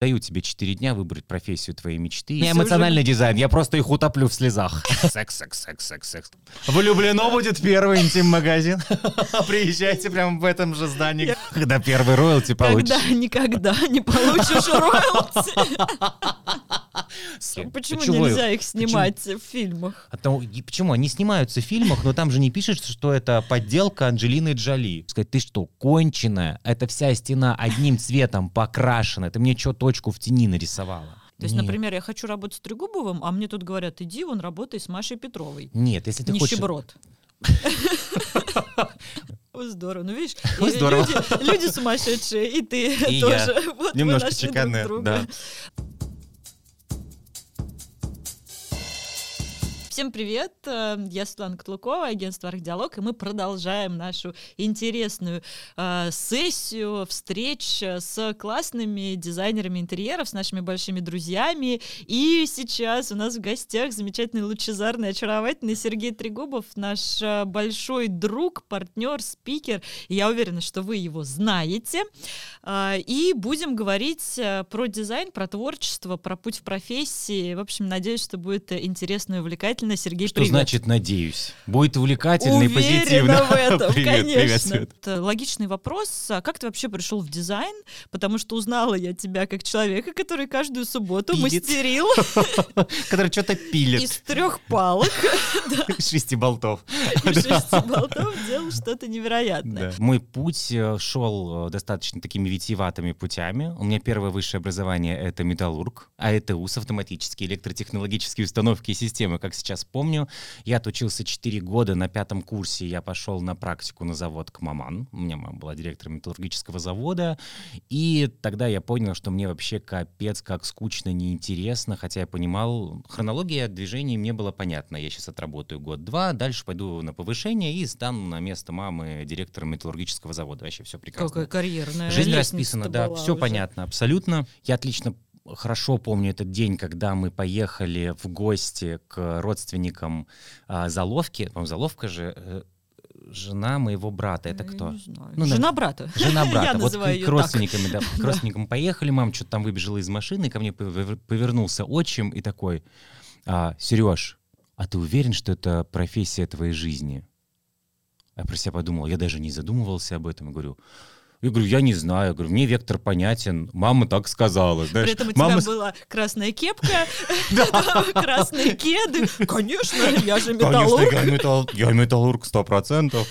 Даю тебе 4 дня выбрать профессию твоей мечты. Не эмоциональный дизайн, я просто их утоплю в слезах. Секс, секс, секс, секс, секс. Влюблено будет первый интим-магазин. Приезжайте прямо в этом же здании, когда первый роялти получишь. Когда никогда не получишь роялти. Почему нельзя их снимать в фильмах? А то- почему? Они снимаются в фильмах, но там же не пишется, что это подделка Анджелины Джоли. Сказать, ты что, конченая? Это вся стена одним цветом покрашена. Ты мне что, точку в тени нарисовала? То есть, Нет. например, я хочу работать с Трегубовым, а мне тут говорят, иди, вон работай с Машей Петровой. Нет, если ты хочешь... Нищеброд. Ой, Здорово. Ну, видишь, здорово. Люди, люди сумасшедшие, и ты И тоже. я. Вот Немножко чеканная, друга. да. Всем привет, э, я Светлана Котлукова, агентство «Архдиалог», и мы продолжаем нашу интересную э, сессию встреч с классными дизайнерами интерьеров, с нашими большими друзьями. И сейчас у нас в гостях замечательный, лучезарный, очаровательный Сергей Трегубов, наш э, большой друг, партнер, спикер. Я уверена, что вы его знаете. И будем говорить э, про дизайн, про творчество, про путь в профессии. В общем, надеюсь, что будет э, интересно и увлекательно. Сергей, Что привет. значит «надеюсь»? Будет увлекательно и позитивно. в этом, Привет, привет, конечно. Свет. Это логичный вопрос. А как ты вообще пришел в дизайн? Потому что узнала я тебя как человека, который каждую субботу Пилит. мастерил Который что-то пилит. из трех палок Из шести болтов. и шести болтов, делал что-то невероятное. Мой путь э, шел э, достаточно такими витиеватыми путями. У меня первое высшее образование — это металлург, а это УС автоматические электротехнологические установки и системы, как сейчас помню. Я отучился 4 года, на пятом курсе я пошел на практику на завод к Маман. У меня мама была директором металлургического завода, и тогда я понял, что мне вообще капец как скучно, неинтересно, хотя я понимал, хронология движений мне была понятна. Я сейчас отработаю год-два, дальше пойду на повышение и стану на место мамы директором металлургического завода. Вообще все прекрасно. Какая карьерная Жизнь расписана, да, все уже. понятно, абсолютно. Я отлично хорошо помню этот день, когда мы поехали в гости к родственникам а, Заловки. По-моему, Заловка же э, жена моего брата. Это Я кто? Ну, Жена брата. Жена брата. Вот к, родственникам, да, к родственникам поехали, мама что-то там выбежала из машины, ко мне повер- повернулся отчим и такой, а, Сереж, а ты уверен, что это профессия твоей жизни? Я про себя подумал, я даже не задумывался об этом. Я говорю, я говорю, я не знаю. Я говорю, мне вектор понятен. Мама так сказала. Знаешь, При этом у мама тебя была красная кепка, красные кеды. Конечно, я же металлург. я, металл- я металлург сто процентов.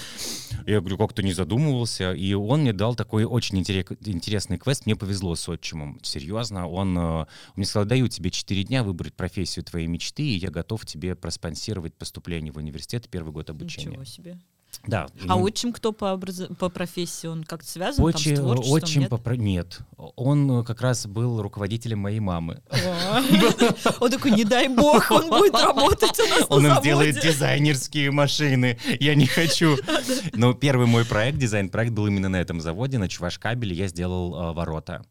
Я говорю, как-то не задумывался. И он мне дал такой очень интере- интересный квест. Мне повезло с отчимом. Серьезно. Он, э, он мне сказал, даю тебе 4 дня выбрать профессию твоей мечты, и я готов тебе проспонсировать поступление в университет первый год обучения. Ничего себе. Да. А ему- отчим кто по, образ- по профессии? Он как-то связан там, Отчим, с творчеством? отчим нет? попро- Нет. Он э, как раз был руководителем моей мамы. Он такой, не дай бог, он будет работать у нас Он им делает дизайнерские машины. Я не хочу. Но первый мой проект, дизайн-проект, был именно на этом заводе, на Чувашкабеле. Я сделал а, ворота.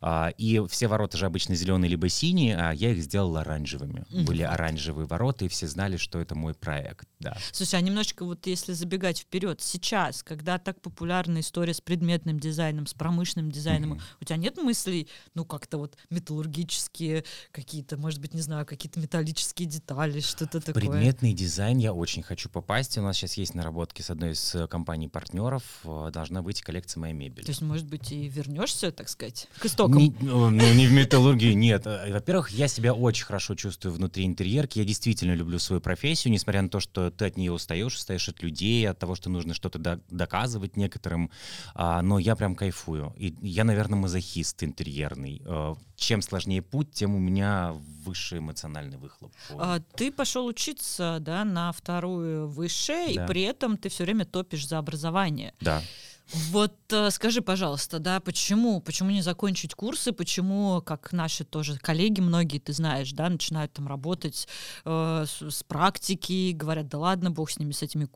А, и все ворота же обычно зеленые либо синие, а я их сделал оранжевыми. Мгм. Были оранжевые ворота, и все знали, что это мой проект. Да. Слушай, а немножечко вот если забегать вперед, сейчас, когда так популярна история с предметным дизайном, с промышленным дизайном, Мгм. у тебя нет мыслей, ну, как-то вот металлургические какие-то, может быть, не знаю, какие-то металлические детали, что-то такое? Предметный дизайн я очень хочу попасть. У нас сейчас есть наработки с одной из э, компаний-партнеров. Э, Должна быть коллекция моей мебели. То есть, может быть, и вернешься, так сказать, к истокам? Не, ну, ну, не в металлургии, нет. Э, Во-первых, я себя очень хорошо чувствую внутри интерьерки. Я действительно люблю свою профессию, несмотря на то, что ты от нее устаешь, устаешь от людей, от того, что нужно что-то до- доказывать некоторым. А, но я прям кайфую. И я, наверное, мазохист интерьерный. Э, Чем сложнее путь, тем у меня выше эмоциональный выхлоп. А, ты пошел учиться, да, на вторую высшее, Да. и при этом ты все время топишь за образование. Да. Вот э, скажи, пожалуйста, да, почему, почему не закончить курсы, почему, как наши тоже коллеги, многие, ты знаешь, да, начинают там работать э, с, с практики, говорят, да ладно, бог с ними, с этими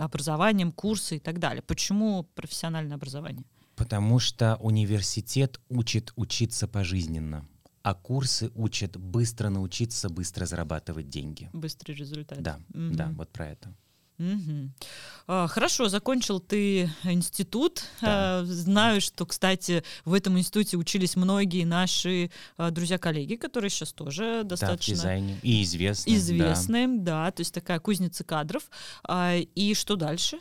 образованием, курсы и так далее. Почему профессиональное образование? Потому что университет учит учиться пожизненно, а курсы учат быстро научиться, быстро зарабатывать деньги. Быстрый результат. Да, Мгм. да, вот про это. Угу. Хорошо, закончил ты институт. Да. А, знаю, что, кстати, в этом институте учились многие наши а, друзья-коллеги, которые сейчас тоже достаточно... Да, дизайне. И известные. Известные, да. да. То есть такая кузница кадров. И что дальше?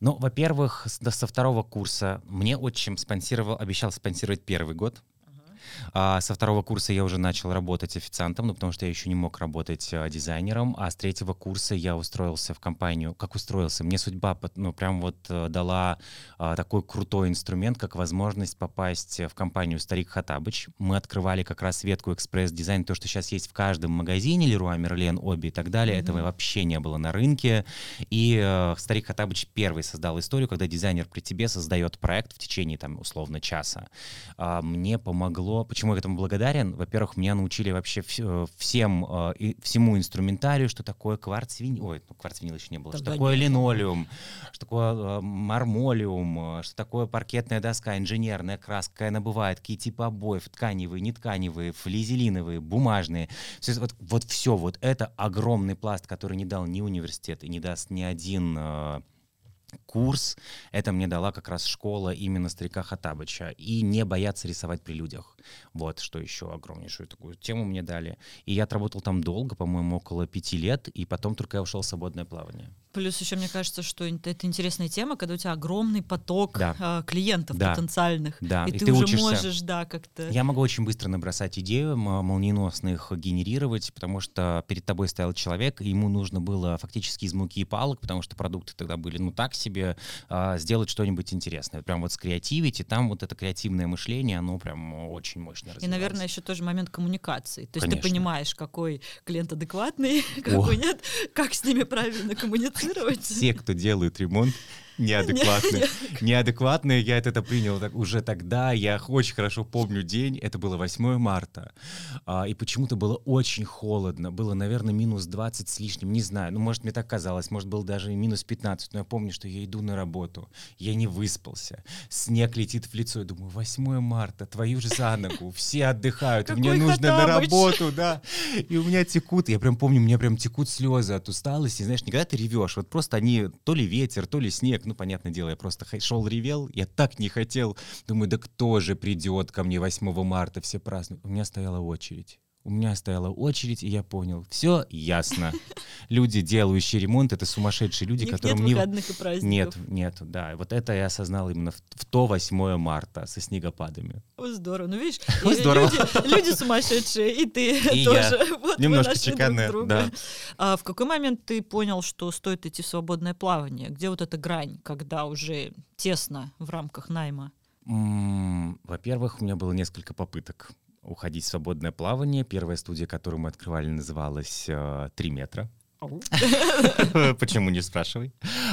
Ну, во-первых, со второго курса мне отчим спонсировал, обещал спонсировать первый год. А со второго курса я уже начал работать официантом, ну, потому что я еще не мог работать а, дизайнером. А с третьего курса я устроился в компанию. Как устроился? Мне судьба, ну, прям вот а, дала а, такой крутой инструмент, как возможность попасть в компанию «Старик Хоттабыч». Мы открывали как раз ветку экспресс-дизайн, то, что сейчас есть в каждом магазине, Леруа Мерлен, Оби и так далее. Mm-hmm. Этого вообще не было на рынке. И э, «Старик Хатабыч» первый создал историю, когда дизайнер при тебе создает проект в течение, там, условно, часа. А, мне помогло почему я этому благодарен? Во-первых, меня научили вообще э, всем, э, всему инструментарию, что такое кварц винил, ой, ну, кварц винил еще не было, Тогда что такое нет. линолеум, что такое э, мармолиум, что такое паркетная доска, инженерная краска, какая она бывает, какие типы обоев, тканевые, нетканевые, флизелиновые, бумажные. Все, вот, вот все, вот это огромный пласт, который не дал ни университет и не даст ни один курс. Это мне дала как раз школа именно старика Хатабыча. И не бояться рисовать при людях. Вот, что еще огромнейшую такую тему мне дали. И я отработал там долго, по-моему, около пяти лет, и потом только я ушел в свободное плавание. Плюс еще мне кажется, что это интересная тема, когда у тебя огромный поток да. э, клиентов да. потенциальных, да. и, и ты, ты уже учишься... можешь, да, как-то. Я могу очень быстро набросать идею, молниеносно их генерировать, потому что перед тобой стоял человек, и ему нужно было фактически из муки и палок, потому что продукты тогда были, ну так себе, э, сделать что-нибудь интересное, прям вот скреативить, и там вот это креативное мышление, оно прям очень мощно развивалось. И, наверное, еще тоже момент коммуникации. То есть Конечно. ты понимаешь, какой клиент адекватный, какой О. нет, как с ними правильно коммуницировать. Все, кто делают ремонт, неадекватные. Неадекватные, я это принял так, уже тогда. Я очень хорошо помню день, это было 8 марта. А, и почему-то было очень холодно. Было, наверное, минус 20 с лишним, не знаю. Ну, может, мне так казалось, может, было даже минус 15. Но я помню, что я иду на работу, я не выспался. Снег летит в лицо. Я думаю, 8 марта, твою же за ногу. Все отдыхают, мне нужно на работу, да. И у меня текут, я прям помню, у меня прям текут слезы от усталости. Знаешь, никогда ты ревешь, вот просто они то ли ветер, то ли снег, ну, понятное дело, я просто шел, ревел, я так не хотел. Думаю, да кто же придет ко мне 8 марта, все празднуют. У меня стояла очередь. У меня стояла очередь, и я понял, все ясно. Люди, делающие ремонт, это сумасшедшие люди, которым нет выходных и праздников. Нет, нет, да. Вот это я осознал именно в, в то 8 марта со снегопадами. О, здорово. Ну, видишь, здорово. Люди, люди сумасшедшие, и ты и тоже. Я. Вот Немножко чеканная, да. А в какой момент ты понял, что стоит идти в свободное плавание? Где вот эта грань, когда уже тесно в рамках найма? Во-первых, у меня было несколько попыток уходить в свободное плавание. Первая студия, которую мы открывали, называлась э, «Три метра». Почему не спрашивай?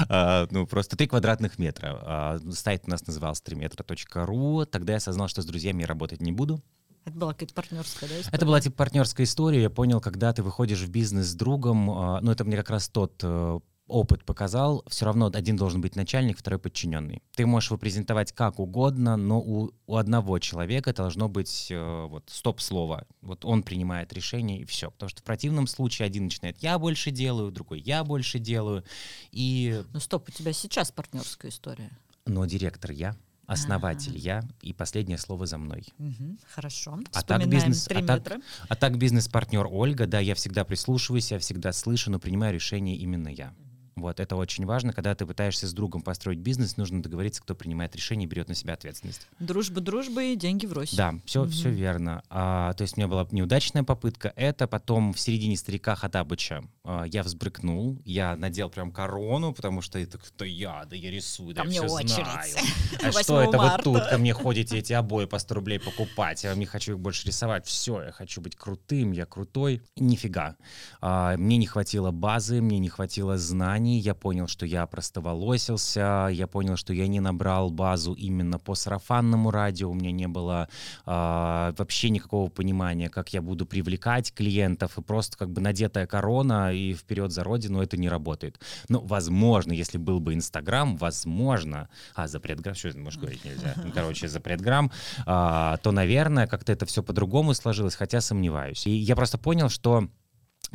А, ну, просто три квадратных метра. А, сайт у нас назывался 3метра.ру. Тогда я осознал, что с друзьями работать не буду. Это была какая-то партнерская, да, история? Это была типа партнерская история. Я понял, когда ты выходишь в бизнес с другом, а, ну, это мне как раз тот э, опыт показал, все равно один должен быть начальник, второй подчиненный. Ты можешь его презентовать как угодно, но у, у одного человека должно быть э, вот стоп-слово. Вот он принимает решение и все. Потому что в противном случае один начинает «я больше делаю», другой «я больше делаю». И... Ну стоп, у тебя сейчас партнерская история. Но директор я основатель А-а-а. я, и последнее слово за мной. Угу, хорошо. А так, бизнес, а, так, а так бизнес-партнер Ольга, да, я всегда прислушиваюсь, я всегда слышу, но принимаю решение именно я. Вот это очень важно. Когда ты пытаешься с другом построить бизнес, нужно договориться, кто принимает решение и берет на себя ответственность. Дружба дружбы, деньги врозь. Да, все, угу. все верно. А, то есть у меня была неудачная попытка. Это потом в середине старика Хатабыча а, я взбрыкнул, я надел прям корону, потому что это кто я, да я рисую, да я все знаю. А что это вы тут ко мне ходите эти обои по 100 рублей покупать? Я не хочу их больше рисовать. Все, я хочу быть крутым, я крутой. Нифига. А, мне не хватило базы, мне не хватило знаний компании, я понял, что я простоволосился, я понял, что я не набрал базу именно по сарафанному радио, у меня не было э, вообще никакого понимания, как я буду привлекать клиентов, и просто как бы надетая корона и вперед за родину, это не работает. Ну, возможно, если был бы Инстаграм, возможно, а, запретграмм, что может говорить нельзя, ну, короче, запретграмм, э, то, наверное, как-то это все по-другому сложилось, хотя сомневаюсь. И я просто понял, что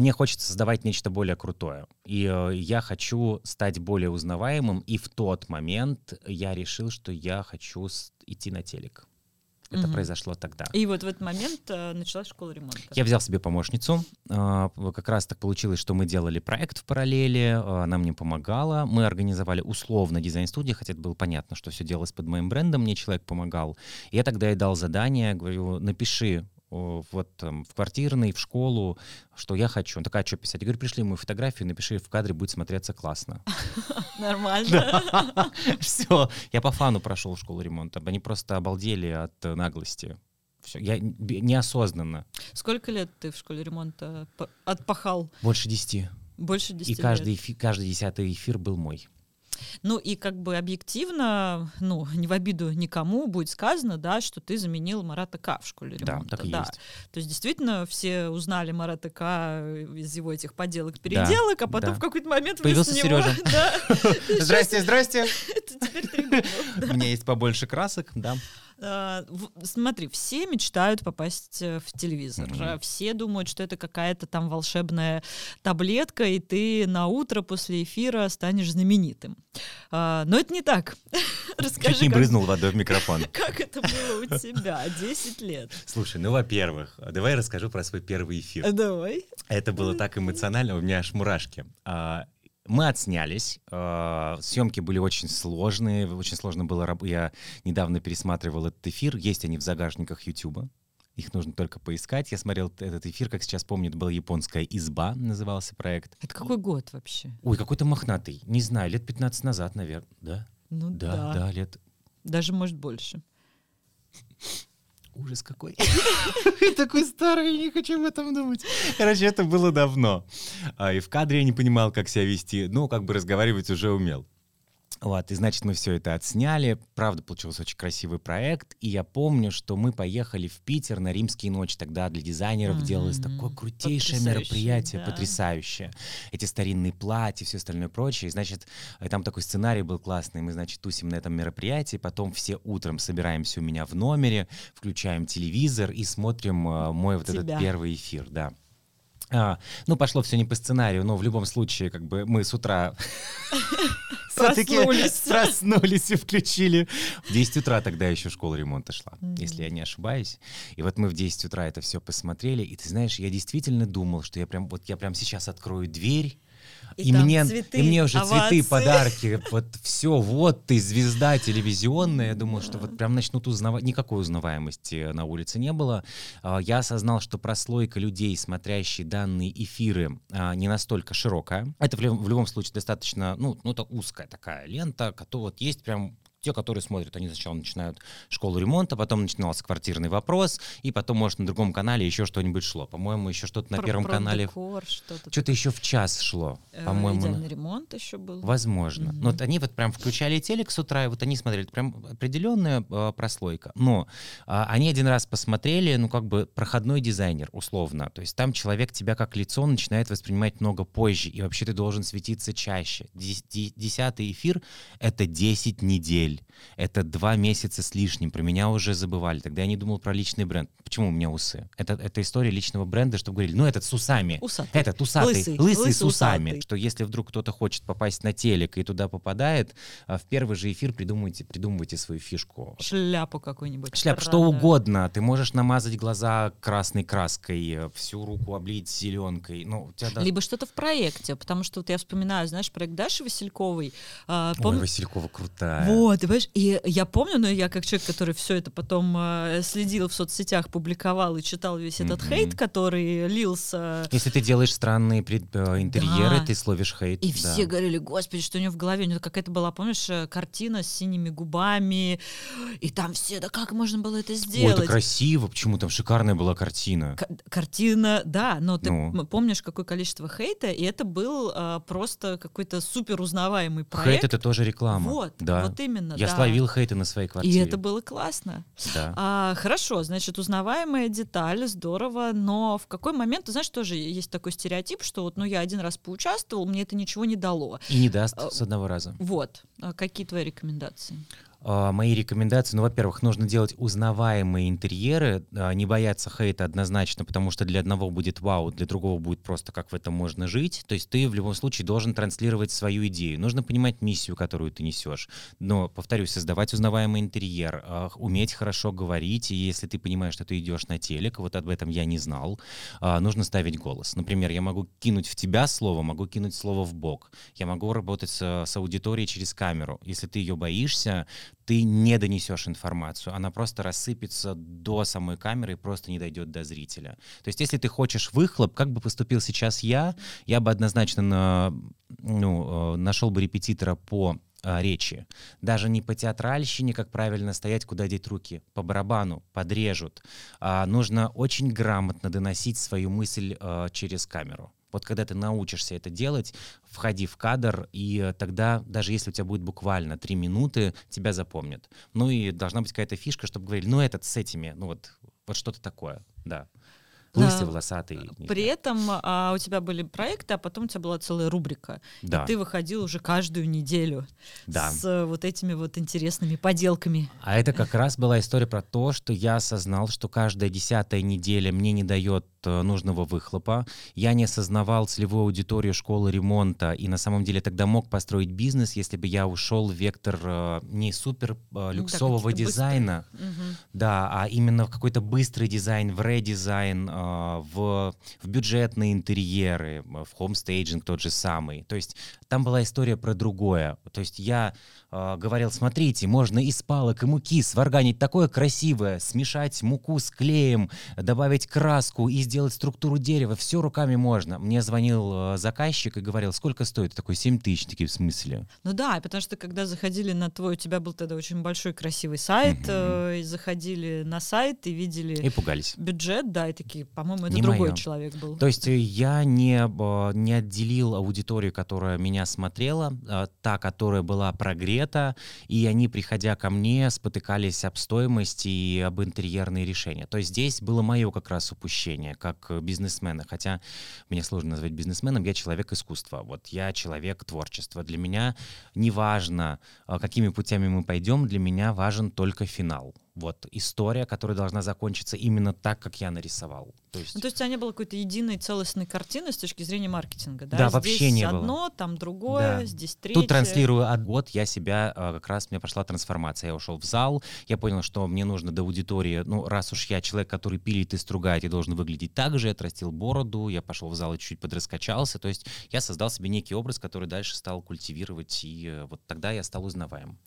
мне хочется создавать нечто более крутое. И э, я хочу стать более узнаваемым. И в тот момент я решил, что я хочу идти на телек. Это угу. произошло тогда. И вот в этот момент э, началась школа ремонта. Я взял себе помощницу. Э, как раз так получилось, что мы делали проект в параллели, э, она мне помогала. Мы организовали условно дизайн-студию, хотя это было понятно, что все делалось под моим брендом, мне человек помогал. Я тогда ей дал задание, говорю, напиши вот там, в квартирный, в школу, что я хочу. Он такая, что писать? Я говорю, пришли мою фотографию, напиши в кадре, будет смотреться классно. Нормально. Все, я по фану прошел школу ремонта. Они просто обалдели от наглости. Все, я неосознанно. Сколько лет ты в школе ремонта отпахал? Больше десяти. Больше десяти И каждый, каждый десятый эфир был мой. Ну и как бы объективно, ну, не в обиду никому будет сказано, да, что ты заменил Марата К в школе ремонта. Да, так и да. есть. То есть действительно все узнали Марата К из его этих поделок-переделок, да, а потом да. в какой-то момент Появился него, Сережа. Здрасте, здрасте. У меня есть побольше красок, да. А, смотри, все мечтают попасть э, в телевизор. Mm-hmm. Все думают, что это какая-то там волшебная таблетка, и ты на утро после эфира станешь знаменитым. А, но это не так. Расскажи, Чуть не брызнул водой в микрофон. Как это было у тебя? 10 лет. Слушай, ну, во-первых, давай я расскажу про свой первый эфир. Давай. Это было так эмоционально, у меня аж мурашки. Мы отснялись. Э, съемки были очень сложные. Очень сложно было. Я недавно пересматривал этот эфир. Есть они в загашниках YouTube. Их нужно только поискать. Я смотрел этот эфир, как сейчас помню, это была японская изба, назывался проект. Это какой год вообще? Ой, какой-то мохнатый. Не знаю, лет 15 назад, наверное. Да? Ну да. Да, да, лет. Даже, может, больше. Ужас какой. Такой старый, не хочу об этом думать. Короче, это было давно. А, и в кадре я не понимал, как себя вести. Ну, как бы разговаривать уже умел. Вот, и значит, мы все это отсняли. Правда, получился очень красивый проект. И я помню, что мы поехали в Питер на Римские ночи. Тогда для дизайнеров mm-hmm. делалось такое крутейшее мероприятие, да. потрясающее. Эти старинные платья, все остальное прочее. И, значит, там такой сценарий был классный. Мы, значит, тусим на этом мероприятии. Потом все утром собираемся у меня в номере, включаем телевизор и смотрим э, мой вот Тебя. этот первый эфир. Да. А, ну, пошло все не по сценарию, но в любом случае, как бы мы с утра проснулись. проснулись и включили. В 10 утра тогда еще школа ремонта шла, если я не ошибаюсь. И вот мы в 10 утра это все посмотрели, и ты знаешь, я действительно думал, что я прям вот я прям сейчас открою дверь, и, и мне, цветы, и мне уже овации. цветы, подарки, вот все, вот ты звезда телевизионная. Я думал, что вот прям начнут узнавать. Никакой узнаваемости на улице не было. А, я осознал, что прослойка людей, смотрящие данные эфиры, а, не настолько широкая. Это в любом случае достаточно, ну, ну это узкая такая лента, которая вот есть прям те, которые смотрят, они сначала начинают школу ремонта, потом начинался квартирный вопрос, и потом, может, на другом канале еще что-нибудь шло. По-моему, еще что-то на про, первом про канале. Декор, что-то, что-то еще в час шло. Э, по-моему. Идеальный ремонт еще был. Возможно. Mm-hmm. Но вот они вот прям включали телек с утра, и вот они смотрели, прям определенная э, прослойка. Но э, они один раз посмотрели, ну, как бы проходной дизайнер, условно. То есть там человек тебя как лицо начинает воспринимать много позже, и вообще ты должен светиться чаще. Десятый эфир — это 10 недель недель. Это два месяца с лишним. Про меня уже забывали. Тогда я не думал про личный бренд. Почему у меня усы? Это, это история личного бренда, чтобы говорили, ну этот с усами. Усатый. Этот усатый. Лысый, лысый, лысый с усами. Усатый. Что если вдруг кто-то хочет попасть на телек и туда попадает, а, в первый же эфир придумывайте, придумывайте свою фишку. Шляпу какую-нибудь. Шляпу, что угодно. Ты можешь намазать глаза красной краской, всю руку облить зеленкой. Ну, тебя Либо что-то в проекте, потому что вот я вспоминаю, знаешь, проект Даши Васильковой. Э, пом... Ой, Василькова крутая. Вот, ты понимаешь, и я помню, но я как человек, который все это потом э, следил в соцсетях, публиковал и читал весь этот mm-hmm. хейт, который лился. Если ты делаешь странные пред, э, интерьеры, да. ты словишь хейт. И да. все говорили, господи, что у него в голове, у него какая-то была, помнишь, э, картина с синими губами, и там все, да как можно было это сделать? Ой, это красиво, почему там шикарная была картина. К- картина, да, но ты ну. помнишь, какое количество хейта, и это был э, просто какой-то супер узнаваемый проект. Хейт — это тоже реклама. Вот, да. вот именно, Я да словил хейты на своей квартире. И это было классно. Да. А, хорошо, значит, узнаваемая деталь, здорово, но в какой момент, ты знаешь, тоже есть такой стереотип, что вот, ну, я один раз поучаствовал, мне это ничего не дало. И не даст а, с одного раза. Вот. А какие твои рекомендации? А, мои рекомендации, ну, во-первых, нужно делать узнаваемые интерьеры, а, не бояться хейта однозначно, потому что для одного будет вау, для другого будет просто как в этом можно жить. То есть ты в любом случае должен транслировать свою идею. Нужно понимать миссию, которую ты несешь. Но, повторюсь, создавать узнаваемый интерьер, а, уметь хорошо говорить, и если ты понимаешь, что ты идешь на телек, вот об этом я не знал, нужно ставить голос. Например, я могу кинуть в тебя слово, могу кинуть слово в бок. Я могу работать с, с аудиторией через камеру. Если ты ее боишься, ты не донесешь информацию, она просто рассыпется до самой камеры и просто не дойдет до зрителя. То есть если ты хочешь выхлоп, как бы поступил сейчас я, я бы однозначно на, ну, э, нашел бы репетитора по а, речи. Даже не по театральщине, как правильно стоять, куда деть руки. По барабану, подрежут. А, нужно очень грамотно доносить свою мысль а, через камеру. Вот когда ты научишься это делать, входи в кадр, и тогда, даже если у тебя будет буквально три минуты, тебя запомнят. Ну и должна быть какая-то фишка, чтобы говорили, ну этот с этими, ну вот, вот что-то такое, да. Лысый, волосатый. При этом а, у тебя были проекты, а потом у тебя была целая рубрика. Да. И ты выходил уже каждую неделю да. с вот этими вот интересными поделками. А это как раз была история про то, что я осознал, что каждая десятая неделя мне не дает Э, нужного выхлопа. Я не осознавал целевую аудиторию школы ремонта, и на самом деле тогда мог построить бизнес, если бы я ушел в вектор э, не супер э, люксового да, дизайна, угу. да, а именно в какой-то быстрый дизайн, в редизайн, в, в бюджетные интерьеры, в home staging тот же самый. То есть там была история про другое. То есть я э, говорил, смотрите, можно из палок и муки сварганить такое красивое, смешать муку с клеем, добавить краску и сделать структуру дерева, все руками можно. Мне звонил э, заказчик и говорил, сколько стоит? Такой 7 тысяч, такие в смысле. Ну да, потому что когда заходили на твой, у тебя был тогда очень большой красивый сайт, э, и заходили на сайт и видели... И пугались. Бюджет, да, и такие, по-моему, это не другой моё. человек был. То есть э, я не, э, не отделил аудиторию, которая меня смотрела, та, которая была прогрета, и они, приходя ко мне, спотыкались об стоимости и об интерьерные решения. То есть здесь было мое как раз упущение как бизнесмена. Хотя меня сложно назвать бизнесменом, я человек искусства. Вот я человек творчества. Для меня неважно, э, какими путями мы пойдем, для меня важен только финал вот история, которая должна закончиться именно так, как я нарисовал. То есть, ну, то есть у тебя не было какой-то единой целостной картины с точки зрения маркетинга, да? Да, здесь вообще не одно, было. там другое, да. здесь третье. Тут транслирую от год, я себя, а, как раз мне пошла трансформация. Я ушел в зал, я понял, что мне нужно до аудитории, ну, раз уж я человек, который пилит и стругает, я должен выглядеть так же, я отрастил бороду, я пошел в зал и чуть-чуть подраскачался, то есть я создал себе некий образ, который дальше стал культивировать, и э, вот тогда я стал узнаваем.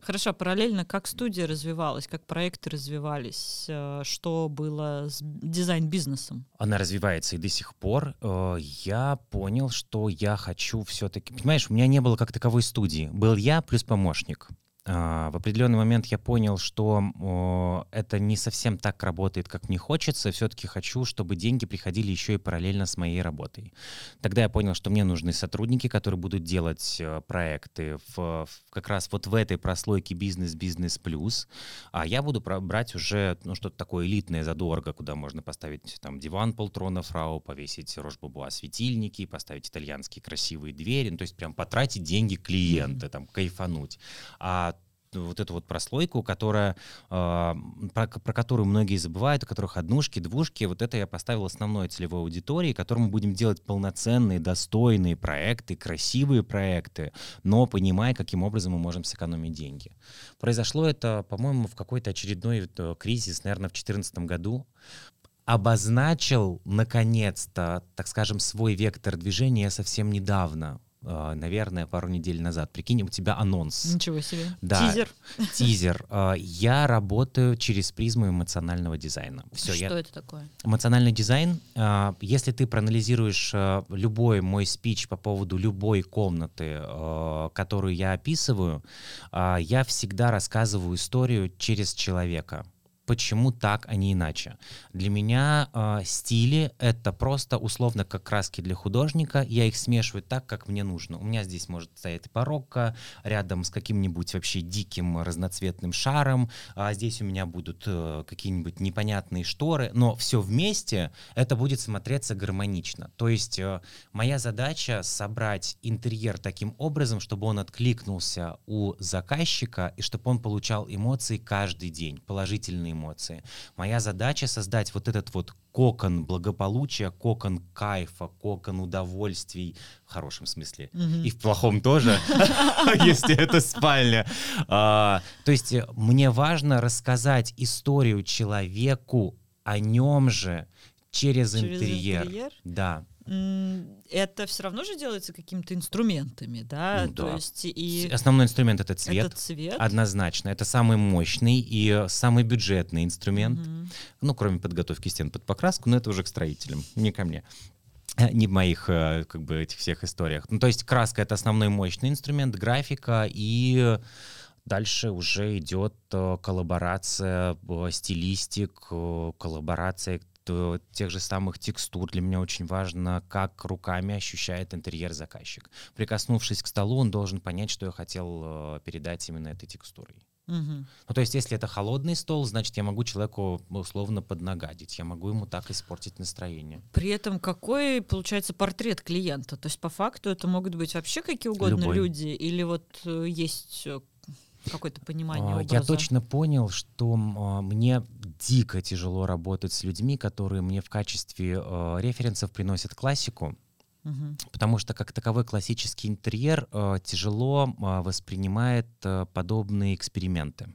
Хорошо, параллельно как студия развивалась, как проекты развивались? Э, что было с дизайн-бизнесом? Она развивается и до сих пор. Э, я понял, что я хочу все-таки... Понимаешь, у меня не было как таковой студии. Был я плюс помощник. А, в определенный момент я понял, что это не совсем так работает, как мне хочется. Все-таки хочу, чтобы деньги приходили еще и параллельно с моей работой. Тогда я понял, что мне нужны сотрудники, которые будут делать э, проекты в, как раз вот в этой прослойке бизнес, бизнес плюс. А я буду брать уже ну, что-то такое элитное, задорого, куда можно поставить там диван полтрона фрау, повесить рожбубуа светильники, поставить итальянские красивые двери. Ну, то есть прям потратить деньги клиента, там, кайфануть. А вот эту вот прослойку, которая, э, про, про которую многие забывают, у которых однушки, двушки, вот это я поставил основной целевой аудитории, которому будем делать полноценные, достойные проекты, красивые проекты, но понимая, каким образом мы можем сэкономить деньги. Произошло это, по-моему, в какой-то очередной э, кризис, наверное, в 2014 году обозначил, наконец-то, так скажем, свой вектор движения совсем недавно. А, наверное, пару недель назад. Прикинь, у тебя анонс. Ничего себе. Да, тизер. Тизер. А, я работаю через призму эмоционального дизайна. Все, Что я... это такое? Эмоциональный дизайн. А, если ты проанализируешь любой мой спич по поводу любой комнаты, которую я описываю, я всегда рассказываю историю через человека. Почему так, а не иначе. Для меня э, стили — это просто условно как краски для художника. Я их смешиваю так, как мне нужно. У меня здесь может стоять барокко рядом с каким-нибудь вообще диким разноцветным шаром, а здесь у меня будут э, какие-нибудь непонятные шторы, но все вместе это будет смотреться гармонично. То есть э, моя задача — собрать интерьер таким образом, чтобы он откликнулся у заказчика и чтобы он получал эмоции каждый день, положительные эмоции. Моя задача создать вот этот вот кокон благополучия, кокон кайфа, кокон удовольствий в хорошем смысле и в плохом тоже, если это спальня. А, то есть э, мне важно рассказать историю человеку о нем же через, интерьер. Да это все равно же делается какими-то инструментами, да? Ну, То да. есть и основной инструмент это цвет. Это цвет. Однозначно, это самый мощный и самый бюджетный инструмент. Угу. Ну, кроме подготовки стен под покраску, но это уже к строителям, не ко мне э, не в моих э, как бы этих всех историях. Ну, то есть краска это основной мощный инструмент, графика и Дальше уже идет э, коллаборация стилистик, коллаборация тех же самых текстур. Для меня очень важно, как руками ощущает интерьер заказчик. Прикоснувшись к столу, он должен понять, что я хотел э, передать именно этой текстурой. Угу. Ну, то есть, если это холодный стол, значит, я могу человеку условно поднагадить, я могу ему так испортить настроение. При этом какой, получается, портрет клиента? То есть, по факту, это могут быть вообще какие угодно Любой. люди, или вот э, есть э, какое-то понимание образа? Я точно понял, что а, мне дико тяжело работать с людьми, которые мне в качестве а, референсов приносят классику. Угу. Потому что как таковой классический интерьер э, тяжело э, воспринимает э, подобные эксперименты.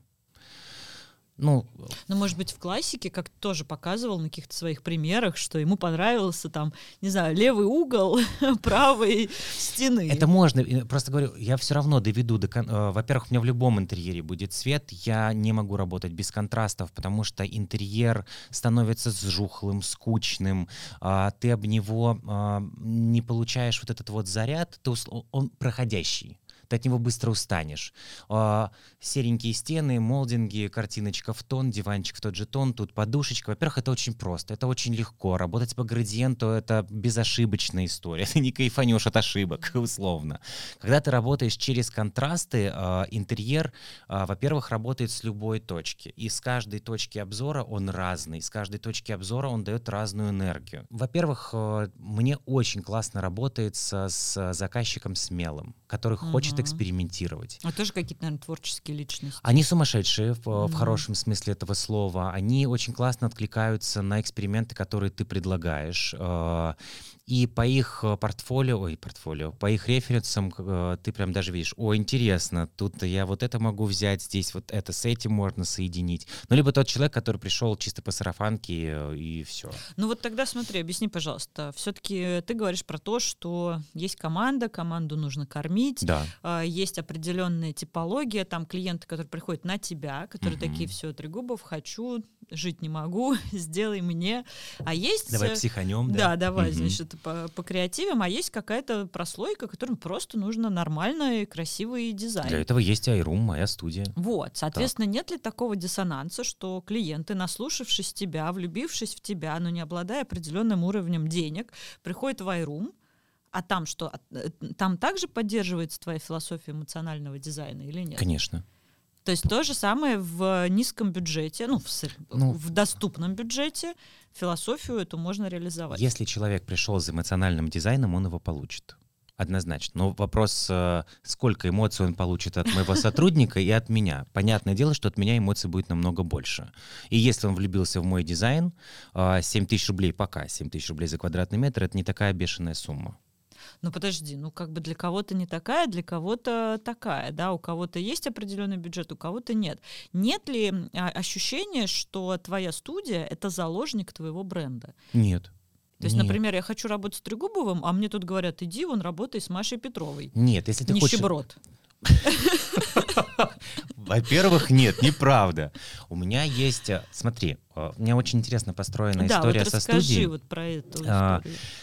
Ну, ну, может быть, в классике, как тоже показывал на каких-то своих примерах, что ему понравился там, не знаю, левый угол правой стены. Это можно. Просто говорю, я все равно доведу до... Э, во-первых, у меня в любом интерьере будет свет. Я не могу работать без контрастов, потому что интерьер становится сжухлым, скучным. А, ты об него а, не получаешь вот этот вот заряд, ты, он проходящий ты от него быстро устанешь. А, серенькие стены, молдинги, картиночка в тон, диванчик в тот же тон, тут подушечка. Во-первых, это очень просто, это очень легко. Работать по градиенту — это безошибочная история. Ты не кайфанешь от ошибок, условно. Когда ты работаешь через контрасты, а, интерьер, а, во-первых, работает с любой точки. И с каждой точки обзора он разный. С каждой точки обзора он дает разную энергию. Во-первых, а, мне очень классно работает с заказчиком смелым, который угу. хочет хочет экспериментировать. А тоже какие-то, наверное, творческие личности. Они сумасшедшие в, mm-hmm. в хорошем смысле этого слова. Они очень классно откликаются на эксперименты, которые ты предлагаешь. И по их э, портфолио, ой, портфолио, по их референсам э, ты прям даже видишь, о, интересно, тут я вот это могу взять, здесь вот это с этим можно соединить. Ну, либо тот человек, который пришел чисто по сарафанке э, и все. Ну вот тогда смотри, объясни, пожалуйста, все-таки ты говоришь про то, что есть команда, команду нужно кормить, да. есть определенная типология, там клиенты, которые приходят на тебя, которые mm-hmm. такие, все, три губов, хочу, жить не могу, сделай мне. А есть... Давай психанем, да? Да, давай, mm-hmm. значит, по, по креативам, а есть какая-то прослойка, которым просто нужно нормальный, красивый дизайн. Для этого есть iRoom, моя студия. Вот, соответственно, так. нет ли такого диссонанса, что клиенты, наслушавшись тебя, влюбившись в тебя, но не обладая определенным уровнем денег, приходят в iRoom, а там что? Э, там также поддерживается твоя философия эмоционального дизайна или нет? Конечно. То есть то же самое в низком бюджете, ну, в, ну, в доступном бюджете философию эту можно реализовать. Если человек пришел за эмоциональным дизайном, он его получит. Однозначно. Но вопрос, э, сколько эмоций он получит от моего сотрудника и от меня. Понятное дело, что от меня эмоций будет намного больше. И если он влюбился в мой дизайн, 7 э, тысяч рублей пока, 7 тысяч рублей за квадратный метр, это не такая бешеная сумма ну подожди, ну как бы для кого-то не такая, для кого-то такая, да, у кого-то есть определенный бюджет, у кого-то нет. Нет ли а, ощущения, что твоя студия — это заложник твоего бренда? Нет. То есть, Нет. например, я хочу работать с Трегубовым, а мне тут говорят, иди, вон, работай с Машей Петровой. Нет, если ты Нищеброд. хочешь... Во-первых, нет, неправда. У меня есть, э, смотри, э, у меня очень интересно построена да, история вот со студией. вот про эту А.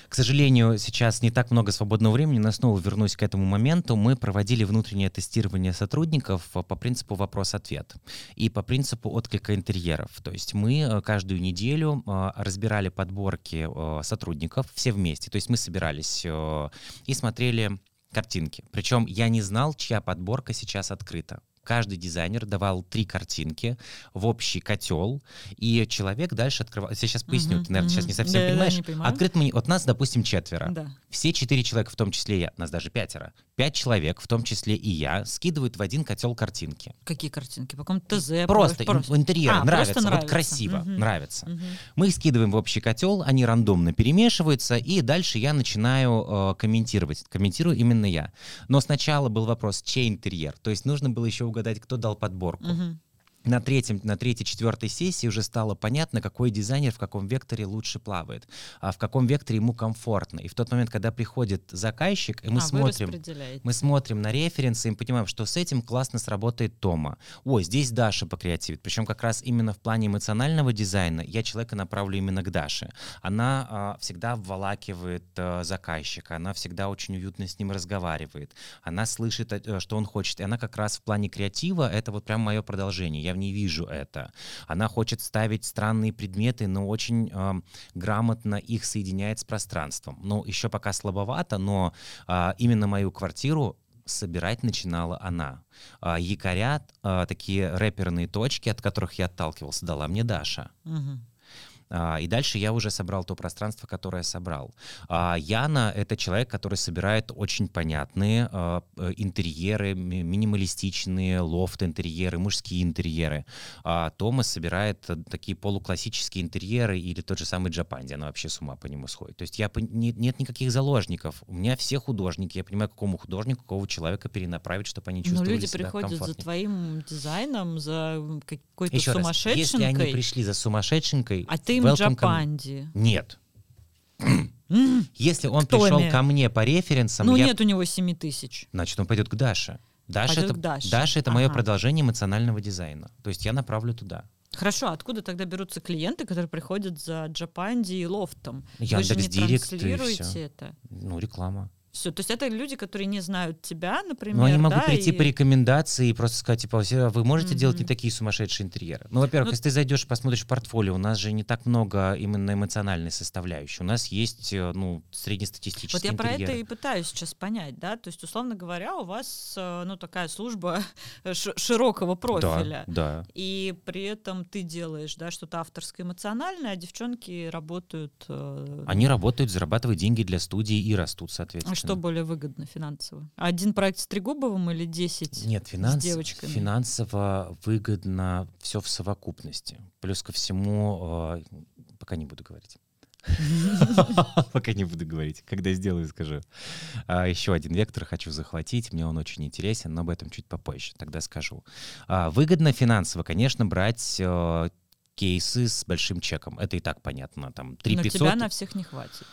К сожалению, сейчас не так много свободного времени, но снова вернусь к этому моменту. Мы проводили внутреннее тестирование сотрудников э, по принципу вопрос-ответ и по принципу отклика интерьеров. То есть мы каждую неделю разбирали подборки сотрудников все вместе. То есть мы собирались и смотрели картинки. Причем я не знал, чья подборка сейчас открыта. Каждый дизайнер давал три картинки в общий котел, и человек дальше открывал. Я сейчас поясню, Мгм, ты, наверное, сейчас мгм. не совсем Да-да, понимаешь. не понимаю. Открыт мы, от нас, допустим, четверо. Да. Все четыре человека, в том числе я, нас даже пятеро, пять человек, в том числе и я, скидывают в один котел картинки. Какие картинки? По какому-то ТЗ? Просто, ин- в интерьере А, нравится, просто вот нравится. красиво, Мгм. нравится. Мгм. Мы их скидываем в общий котел, они рандомно перемешиваются, и дальше я начинаю э, комментировать. Комментирую именно я. Но сначала был вопрос, чей интерьер? То есть нужно было еще угадать, кто дал подборку. Мгм. На, третьем, на третьей, четвертой сессии уже стало понятно, какой дизайнер в каком векторе лучше плавает, а в каком векторе ему комфортно. И в тот момент, когда приходит заказчик, и мы А, смотрим, мы смотрим на референсы и понимаем, что с этим классно сработает Тома. Ой, здесь Даша покреативит. Причем как раз именно в плане эмоционального дизайна я человека направлю именно к Даше. Она а, всегда вволакивает а, заказчика, она всегда очень уютно с ним разговаривает, она слышит, э, что он хочет. И она как раз в плане креатива, это вот прям мое продолжение. Я в ней вижу это. Она хочет ставить странные предметы, но очень ам, грамотно их соединяет с пространством. Ну, еще пока слабовато, но а, именно мою квартиру собирать начинала она. А, якоря, а, такие рэперные точки, от которых я отталкивался, дала мне Даша. Мгм. А, И дальше я уже собрал то пространство, которое собрал. А Яна — это человек, который собирает очень понятные а, э, интерьеры, ми- минималистичные лофт-интерьеры, мужские интерьеры. Томас собирает такие полуклассические интерьеры или тот же самый Джапанди, она вообще с ума по нему сходит. То есть я, нет никаких заложников. У меня все художники, я понимаю, какому художнику, какого человека перенаправить, чтобы они Но чувствовали люди себя приходят за комфортнее. твоим дизайном, за какой-то Еще раз, сумасшедшенкой, если они пришли за сумасшедшенкой, а ты им welcome. Джапанди. Нет. Если он Кто пришел ими? ко мне по референсам, Ну я- нет у него 7 тысяч. значит, он пойдет к Даше. Даша Пойдет это, Даше. Даша это мое Ага. продолжение эмоционального дизайна. То есть я направлю туда. Хорошо, откуда тогда берутся клиенты, которые приходят за Джапанди и лофтом? Вы же не и транслируете это. Ну, реклама. Все, то есть это люди, которые не знают тебя, например, Но они могут да, прийти и- по рекомендации и просто сказать, типа, «Все, вы можете делать не такие сумасшедшие интерьеры. Ну, во-первых, Ну, если ты зайдешь, посмотришь портфолио, у нас же не так много именно эмоциональной составляющей. У нас есть, э, ну, среднестатистические Вот я про это интерьеры. и пытаюсь сейчас понять, да, то есть, условно говоря, у вас, э, ну, такая служба широкого профиля, Да, да. и при этом ты делаешь, да, что-то авторское, эмоциональное, а девчонки работают... э, Они работают, зарабатывают деньги для студии и растут, соответственно. Что более выгодно финансово? Один проект с Трегубовым или 10 Нет, финанс, девочками? финансово выгодно все в совокупности. Плюс ко всему, э, пока не буду говорить. Пока не буду говорить. Когда сделаю, скажу. А, Еще один вектор хочу захватить. Мне он очень интересен, но об этом чуть попозже. Тогда скажу. А, Выгодно финансово, конечно, брать э, кейсы с большим чеком. Это и так понятно. Там 3 Но 500. тебя на всех не хватит.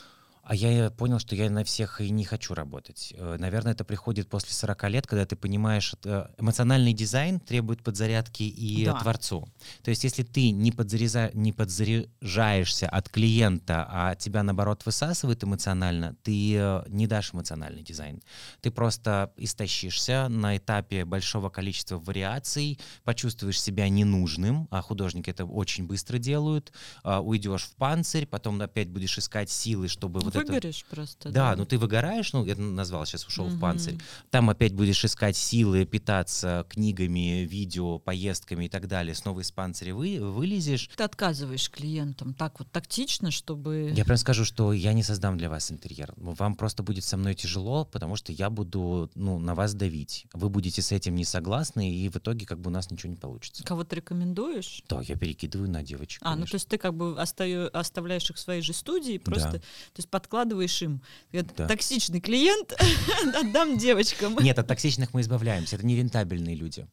А я понял, что я на всех и не хочу работать. Э, Наверное, это приходит после 40 лет, когда ты понимаешь, это эмоциональный дизайн требует подзарядки и Да. творцу. То есть, если ты не, подзаряза- не подзаряжаешься от клиента, а тебя, наоборот, высасывает эмоционально, ты э, не дашь эмоциональный дизайн. Ты просто истощишься на этапе большого количества вариаций, почувствуешь себя ненужным, а художники это очень быстро делают, а, уйдешь в панцирь, потом опять будешь искать силы, чтобы вот. Выгоришь просто. Да, ну ты выгораешь, ну я назвал, сейчас ушел в Мгм. панцирь. Там опять будешь искать силы, питаться книгами, видео, поездками и так далее. Снова из панциря вы, вылезешь. Ты отказываешь клиентам так вот тактично, чтобы... Я прям скажу, что я не создам для вас интерьер. Вам просто будет со мной тяжело, потому что я буду ну, на вас давить. Вы будете с этим не согласны, и в итоге как бы у нас ничего не получится. Кого-то рекомендуешь? Да, я перекидываю на девочек. А, ну то конечно. есть ты как бы оставляешь их в своей же студии, просто Да. то есть подкладываешь им. Это Да. Токсичный клиент, отдам девочкам. Нет, от токсичных мы избавляемся. Это не рентабельные люди.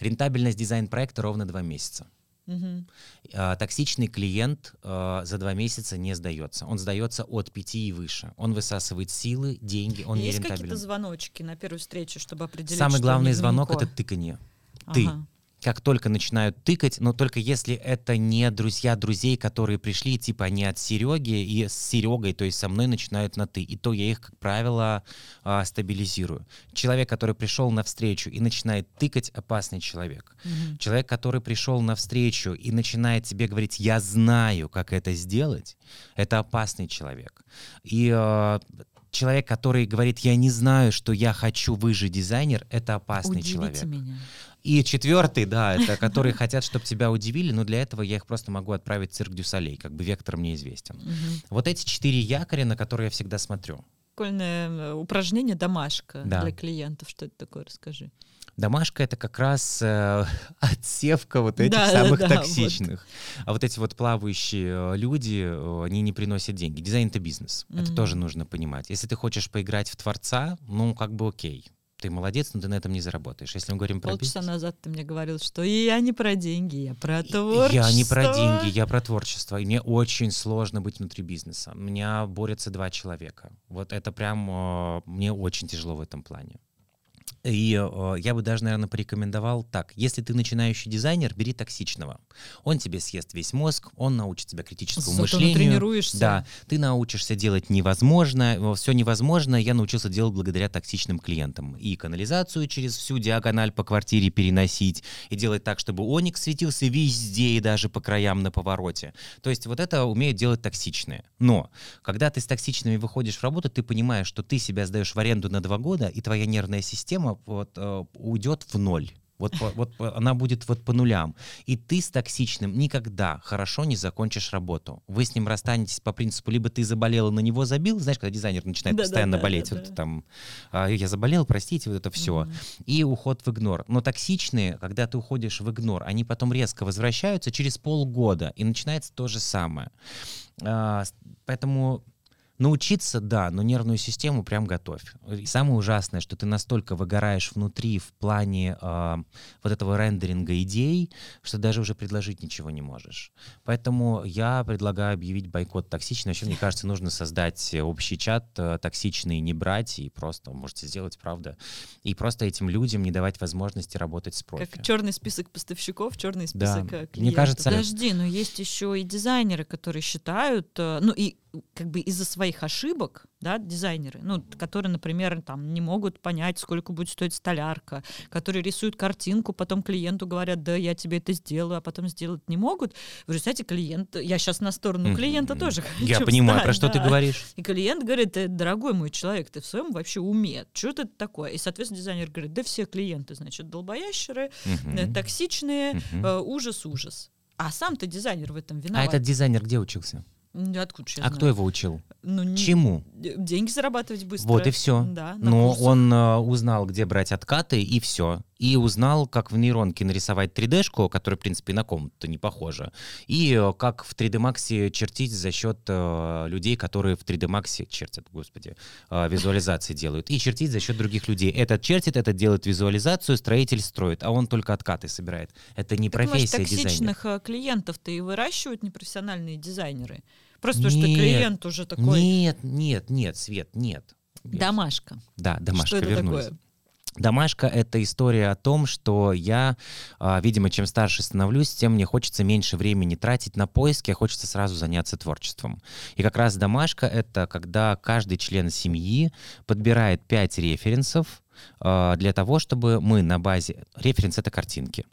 Рентабельность дизайн-проекта ровно два месяца. А, Токсичный клиент а, за два месяца не сдается. Он сдается от пяти и выше. Он высасывает силы, деньги, он Есть нерентабелен. какие-то звоночки на первой встрече, чтобы определить, Самый главный не звонок это тыканье. Ты. Ага. Как только начинают тыкать, но только если это не друзья друзей, которые пришли, типа они от Сереги и с Серегой, то есть со мной начинают на ты. И то я их, как правило, а, стабилизирую. Человек, который пришел на встречу и начинает тыкать, опасный человек. Мгм. Человек, который пришел на встречу и начинает тебе говорить, я знаю, как это сделать, это опасный человек. И э, человек, который говорит, я не знаю, что я хочу, вы же дизайнер, это опасный Удивите человек. меня. И четвертый, да, это которые хотят, чтобы тебя удивили, но для этого я их просто могу отправить в цирк Дюсалей, как бы вектор мне известен. Мгм. Вот эти четыре якоря, на которые я всегда смотрю. Прикольное э, упражнение домашка Да. для клиентов. Что это такое? Расскажи. Домашка это как раз э, отсевка вот этих Да, самых да, токсичных. А вот эти вот плавающие э, люди, э, они не приносят деньги. Дизайн это бизнес. Это Мгм. тоже нужно понимать. Если ты хочешь поиграть в творца, ну как бы окей. Ты молодец, но ты на этом не заработаешь. Если мы говорим про Полчаса бизнес. назад ты мне говорил, что я не про деньги, я про творчество. Я не про деньги, я про творчество. И мне очень сложно быть внутри бизнеса. У меня борются два человека. Вот это прям э, мне очень тяжело в этом плане. И э, я бы даже, наверное, порекомендовал так. Если ты начинающий дизайнер, бери токсичного. Он тебе съест весь мозг, он научит тебя критическому Зато мышлению. натренируешься. Да, ты научишься делать невозможно. Все невозможно я научился делать благодаря токсичным клиентам. И канализацию через всю диагональ по квартире переносить, и делать так, чтобы оникс светился везде и даже по краям на повороте. То есть вот это умеют делать токсичные. Но когда ты с токсичными выходишь в работу, ты понимаешь, что ты себя сдаешь в аренду на два года, и твоя нервная система вот, э, уйдет в ноль. Вот, вот она будет вот по нулям. И ты с токсичным никогда хорошо не закончишь работу. Вы с ним расстанетесь по принципу, либо ты заболел и на него забил, знаешь, когда дизайнер начинает Да-да-да, постоянно болеть, да-да. вот там, «А, я заболел, простите, вот это все. Мгм. И уход в игнор. Но токсичные, когда ты уходишь в игнор, они потом резко возвращаются через полгода, и начинается то же самое. А, Поэтому научиться, да, но нервную систему прям готовь. И самое ужасное, что ты настолько выгораешь внутри в плане а, вот этого рендеринга идей, что даже уже предложить ничего не можешь. Поэтому я предлагаю объявить бойкот токсичный. Вообще, мне кажется, нужно создать общий чат э, токсичный, не брать, и просто можете сделать, правда. И просто этим людям не давать возможности работать с профи. Как черный список поставщиков, черный Да. список э, клиентов. Мне кажется- Подожди, но есть еще и дизайнеры, которые считают, э, ну и как бы из-за своих ошибок, да, дизайнеры, ну, которые, например, там не могут понять, сколько будет стоить столярка, которые рисуют картинку, потом клиенту говорят, да, я тебе это сделаю, а потом сделать не могут. В результате клиент, я сейчас на сторону клиента тоже хочу Я понимаю, про что ты говоришь. И клиент говорит, «Э, дорогой мой человек, ты в своем вообще уме, что это такое? И, соответственно, дизайнер говорит, да все клиенты, значит, долбоящеры, э, токсичные, Мгм. э. А сам-то дизайнер в этом А виноват. этот дизайнер где учился? Откуда я А знаю? кто его учил? Ну, не- Чему? Деньги зарабатывать быстро. Вот и все. Да, Но курсах. он э, узнал, где брать откаты, и все. И узнал, как в нейронке нарисовать 3D-шку, которая, в принципе, на ком-то не похожа. И э, как в 3D Max чертить за счет э, людей, которые в 3D Max чертят, господи, э, визуализации делают. И чертить за счет других людей. Этот чертит, этот делает визуализацию, строитель строит, а он только откаты собирает. Это не Так, может, профессия дизайнера. токсичных э, клиентов-то и выращивают непрофессиональные дизайнеры? Просто потому что Нет, клиент уже такой Нет, нет, нет, Свет, нет. Домашка. Да, домашка, что это вернулись. такое? Домашка — это история о том, что я, а, видимо, чем старше становлюсь, тем мне хочется меньше времени тратить на поиски, а хочется сразу заняться творчеством. И как раз домашка — это когда каждый член семьи подбирает пять референсов а, для того, чтобы мы на базе... Референс — это картинки.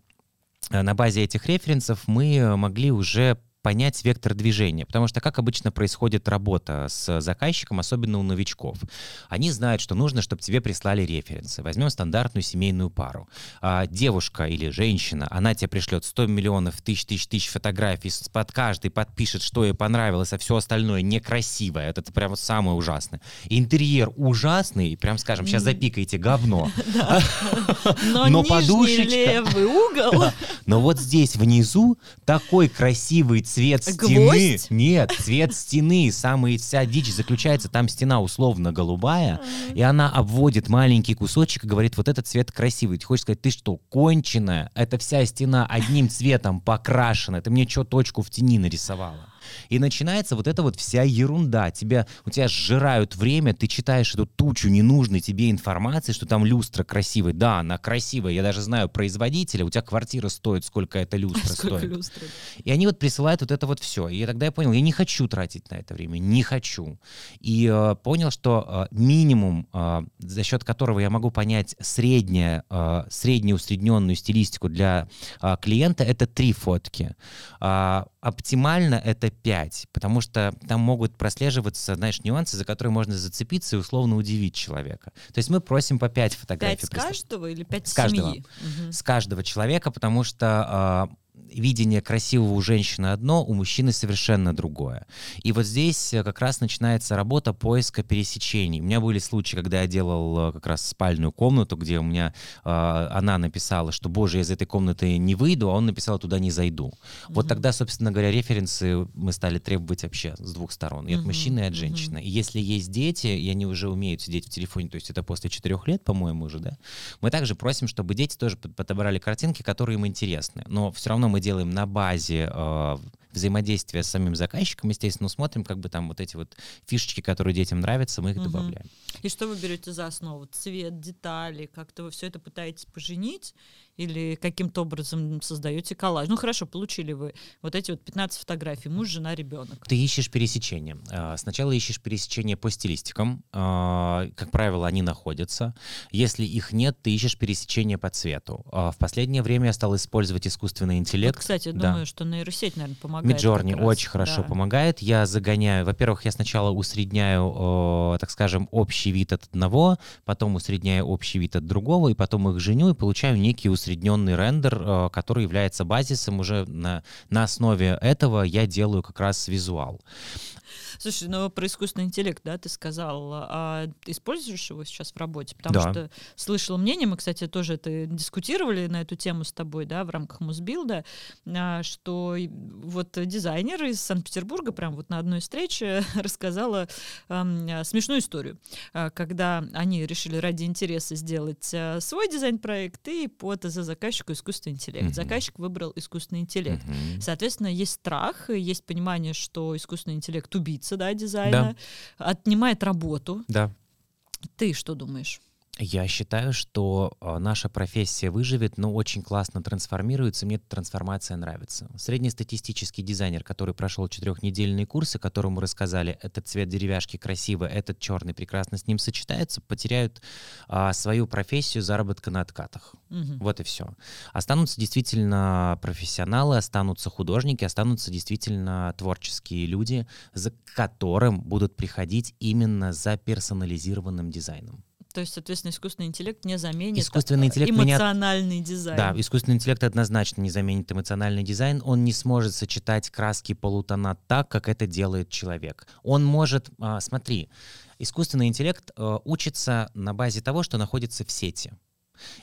А На базе этих референсов мы могли уже понять вектор движения, потому что как обычно происходит работа с заказчиком, особенно у новичков. Они знают, что нужно, чтобы тебе прислали референсы. Возьмем стандартную семейную пару. А, девушка или женщина, она тебе пришлет 100 миллионов, тысяч, тысяч, тысяч фотографий, под каждой подпишет, что ей понравилось, а все остальное некрасивое. Это, прям вот самое ужасное. Интерьер ужасный, прям скажем, сейчас М. запикайте говно. Но, подушечка- левый угол Но вот здесь внизу такой красивый цвет стены. Гвоздь? Нет, цвет стены. Самая вся дичь заключается, там стена условно голубая, и она обводит маленький кусочек и говорит, вот этот цвет красивый. Ты хочешь сказать, ты что, конченая? Это вся стена одним цветом покрашена. Ты мне что, точку в тени нарисовала? И начинается вот эта вот вся ерунда. Тебя, у тебя сжирают время, ты читаешь эту тучу ненужной тебе информации, что там люстра красивая. Да, она красивая. Я даже знаю производителя. У тебя квартира стоит, сколько эта люстра Сколько стоит. люстры? И они вот присылают вот это вот все. И тогда я понял, я не хочу тратить на это время, не хочу. И э, понял, что э, минимум, э, за счет которого я могу понять среднее, э, среднюю усредненную стилистику для э, клиента, это три фотки. А, оптимально это 5, потому что там могут прослеживаться, знаешь, нюансы, за которые можно зацепиться и условно удивить человека. То есть мы просим по 5 фотографий. Пять с прислать. каждого или пять С с каждого. семьи? Мгм. С каждого человека, потому что а, видение красивого у женщины одно, у мужчины совершенно другое. И вот здесь э, как раз начинается работа поиска пересечений. У меня были случаи, когда я делал э, как раз спальную комнату, где у меня э, она написала, что, боже, я из этой комнаты не выйду, а он написал, туда не зайду. Вот Мгм. тогда, собственно говоря, референсы мы стали требовать вообще с двух сторон, и от Мгм, мужчины, и от женщины. И если есть дети, и они уже умеют сидеть в телефоне, то есть это после четырех лет, по-моему, уже, да, мы также просим, чтобы дети тоже под- подобрали картинки, которые им интересны. Но все равно мы делаем на базе э, взаимодействия с самим заказчиком, естественно, смотрим, как бы там вот эти вот фишечки, которые детям нравятся, мы их Мгм. добавляем. И что вы берете за основу? Цвет, детали? Как-то вы все это пытаетесь поженить? Или каким-то образом создаете коллаж? Ну хорошо, получили вы вот эти вот 15 фотографий. Муж, жена, ребенок. Ты ищешь пересечения. Э, Сначала ищешь пересечения по стилистикам. Э, Как правило, они находятся. Если их нет, ты ищешь пересечения по цвету. А В последнее время я стал использовать искусственный Вот, интеллект. кстати, я да. думаю, что нейросеть, наверное, помогает. Миджорни как раз. очень хорошо Да. помогает. Я загоняю, во-первых, я сначала усредняю, э, так скажем, общий вид от одного, потом усредняю общий вид от другого, и потом их женю и получаю некий усредненный рендер, э, который является базисом. Уже на, на основе этого я делаю как раз визуал. Слушай, ну про искусственный интеллект, да, ты сказал, а используешь его сейчас в работе? Потому Да. что слышала мнение, мы, кстати, тоже это дискутировали на эту тему с тобой, да, в рамках Музбилда, а, что вот дизайнер из Санкт-Петербурга прям вот на одной встрече рассказала а, смешную историю, а, когда они решили ради интереса сделать а, свой дизайн-проект и под за заказчику искусственный интеллект. Мгм. Заказчик выбрал искусственный интеллект. Мгм. Соответственно, есть страх, есть понимание, что искусственный интеллект убийца да, дизайна, отнимает работу. Да. Ты что думаешь? Я считаю, что э, наша профессия выживет, но очень классно трансформируется, мне эта трансформация нравится. Среднестатистический дизайнер, который прошел четырехнедельные курсы, которому рассказали, этот цвет деревяшки красивый, этот черный прекрасно с ним сочетается, потеряют а, свою профессию заработка на откатах. Мгм. Вот и все. Останутся действительно профессионалы, останутся художники, останутся действительно творческие люди, за которым будут приходить именно за персонализированным дизайном. То есть, соответственно, искусственный интеллект не заменит Искусственный интеллект меня- эмоциональный дизайн. Да, искусственный интеллект однозначно не заменит эмоциональный дизайн. Он не сможет сочетать краски полутона так, как это делает человек. Он может, а, смотри, искусственный интеллект а, учится на базе того, что находится в сети.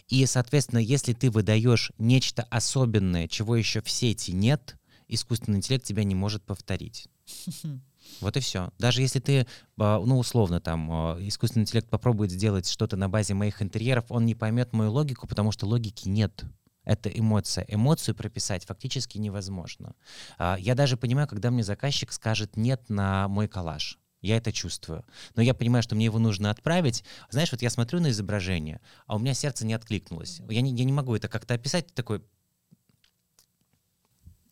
И, соответственно, если ты выдаешь нечто особенное, чего еще в сети нет, искусственный интеллект тебя не может повторить. Вот и все. Даже если ты, а, ну, условно, там, а, искусственный интеллект попробует сделать что-то на базе моих интерьеров, он не поймет мою логику, потому что логики нет. Это эмоция. Эмоцию прописать фактически невозможно. А, Я даже понимаю, когда мне заказчик скажет «нет» на мой коллаж. Я это чувствую. Но я понимаю, что мне его нужно отправить. Знаешь, вот я смотрю на изображение, а у меня сердце не откликнулось. Я не, я не могу это как-то описать. Ты такой,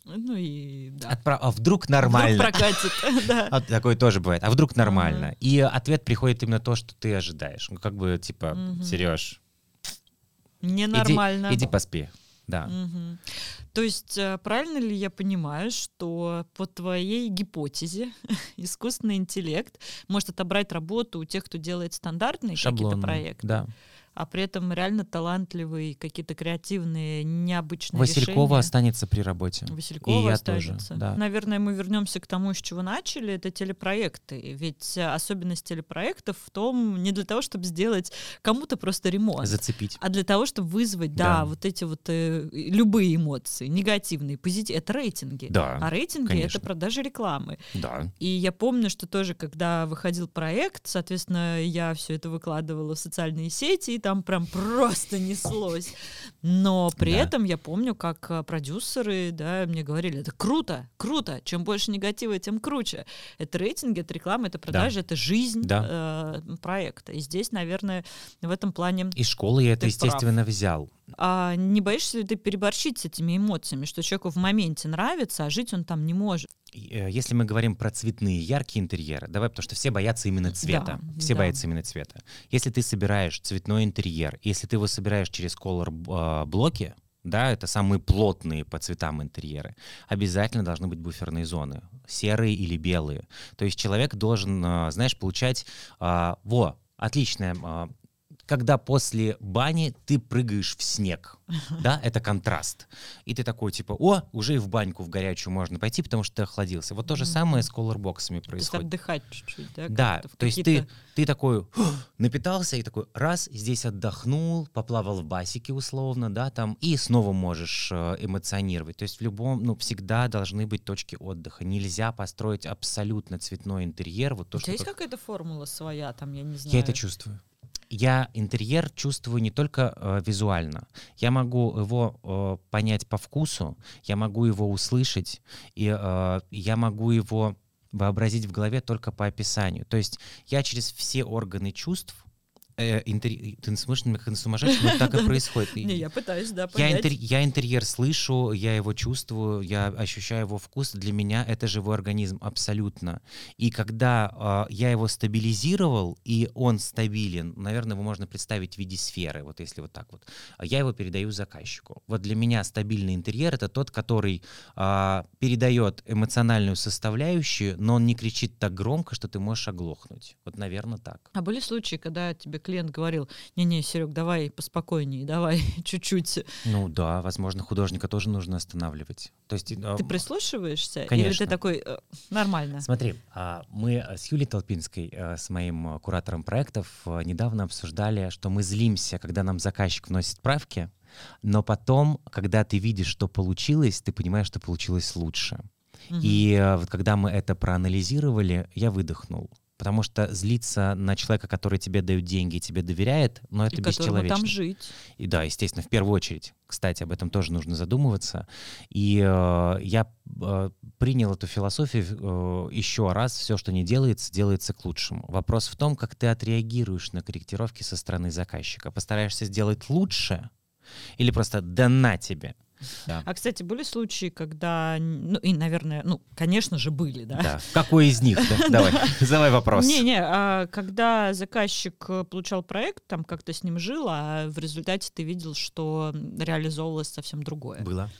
Ну и да. «Отправ- а вдруг нормально? Вдруг прокатит, да. А такое тоже бывает. А вдруг нормально? И ответ приходит именно то, что ты ожидаешь. Ну, как бы, типа, Мгм. Сереж, Ненормально. иди, иди поспи. Да. Мгм. То есть э, правильно ли я понимаю, что по твоей гипотезе искусственный интеллект может отобрать работу у тех, кто делает стандартные какие-то проекты, Да. А при этом реально талантливые, какие-то креативные, необычные Василькова решения. останется при работе. Василькова И я останется. тоже, да. Наверное, мы вернемся к тому, с чего начали, это телепроекты. Ведь особенность телепроектов в том, не для того, чтобы сделать кому-то просто ремонт, Зацепить. а для того, чтобы вызвать, да, Да. вот эти вот э, любые эмоции, негативные, позитивные. Это рейтинги. Да, А рейтинги это продажа рекламы. Да. И я помню, что тоже, когда выходил проект, соответственно, я все это выкладывала в социальные сети, и там прям просто неслось. Но при Да. этом я помню, как э, продюсеры, да, мне говорили, это круто, круто, чем больше негатива, тем круче. Это рейтинги, это реклама, это продажи, это жизнь Да. э, проекта. И здесь, наверное, в этом плане Из школы я это, Ты естественно, взял. А не боишься ли ты переборщить с этими эмоциями, что человеку в моменте нравится, а жить он там не может? Э, Если мы говорим про цветные, яркие интерьеры, давай, потому что все боятся именно цвета. Да, все да. боятся именно цвета. Если ты собираешь цветной интерьер, если ты его собираешь через колор э, блоки, да, это самые плотные по цветам интерьеры, обязательно должны быть буферные зоны, серые или белые. То есть человек должен, э, знаешь, получать, э, во, отличное, когда после бани ты прыгаешь в снег, да, это контраст. И ты такой, типа, о, уже и в баньку в горячую можно пойти, потому что ты охладился. Вот то же самое с колорбоксами То есть происходит. отдыхать чуть-чуть, да? Да, то есть ты, ты такой напитался и такой раз, здесь отдохнул, поплавал в басике условно, да, там, и снова можешь э, эмоционировать. То есть в любом, ну, всегда должны быть точки отдыха. Нельзя построить абсолютно цветной интерьер. Вот то, У тебя что есть как- какая-то формула своя, там, я не знаю? Я это чувствую. Я интерьер чувствую не только э, визуально. Я могу его э, понять по вкусу, я могу его услышать, и э, я могу его вообразить в голове только по описанию. То есть я через все органы чувств э, интерь- Ты смотришь на меня как на сумасшедшего, но так и происходит. Не, я пытаюсь, да, я, понять. я интерьер слышу, я его чувствую, я ощущаю его вкус. Для меня это живой организм абсолютно. И когда а, я его стабилизировал, и он стабилен, наверное, его можно представить в виде сферы, вот если вот так вот, я его передаю заказчику. Вот для меня стабильный интерьер — это тот, который а, передает эмоциональную составляющую, но он не кричит так громко, что ты можешь оглохнуть. Вот, наверное, так. А были случаи, когда тебе клиент говорил, не-не, Серег, давай поспокойнее, давай чуть-чуть. Ну да, возможно, художника тоже нужно останавливать. То есть, а, Ты прислушиваешься? Или Конечно. ты такой, «Э, нормально? Смотри, а, мы с Юлей Толпинской, э, с моим э, куратором проектов, э, недавно обсуждали, что мы злимся, когда нам заказчик вносит правки, но потом, когда ты видишь, что получилось, ты понимаешь, что получилось лучше. И э, вот когда мы это проанализировали, я выдохнул. Потому что злиться на человека, который тебе дает деньги и тебе доверяет, ну это И бесчеловечно. там жить. И да, естественно, в первую очередь, кстати, об этом тоже нужно задумываться. И э, я э, принял эту философию э, еще раз. Все, что не делается, делается к лучшему. Вопрос в том, как ты отреагируешь на корректировки со стороны заказчика. Постараешься сделать лучше или просто да на тебе. Да. А, кстати, были случаи, когда, ну и, наверное, ну, конечно же, были, да? Да. Какой из них? Да, Давай, задавай вопрос. Не-не, а когда заказчик э, получал проект, там как-то с ним жил, а в результате ты видел, что реализовывалось совсем другое. Было.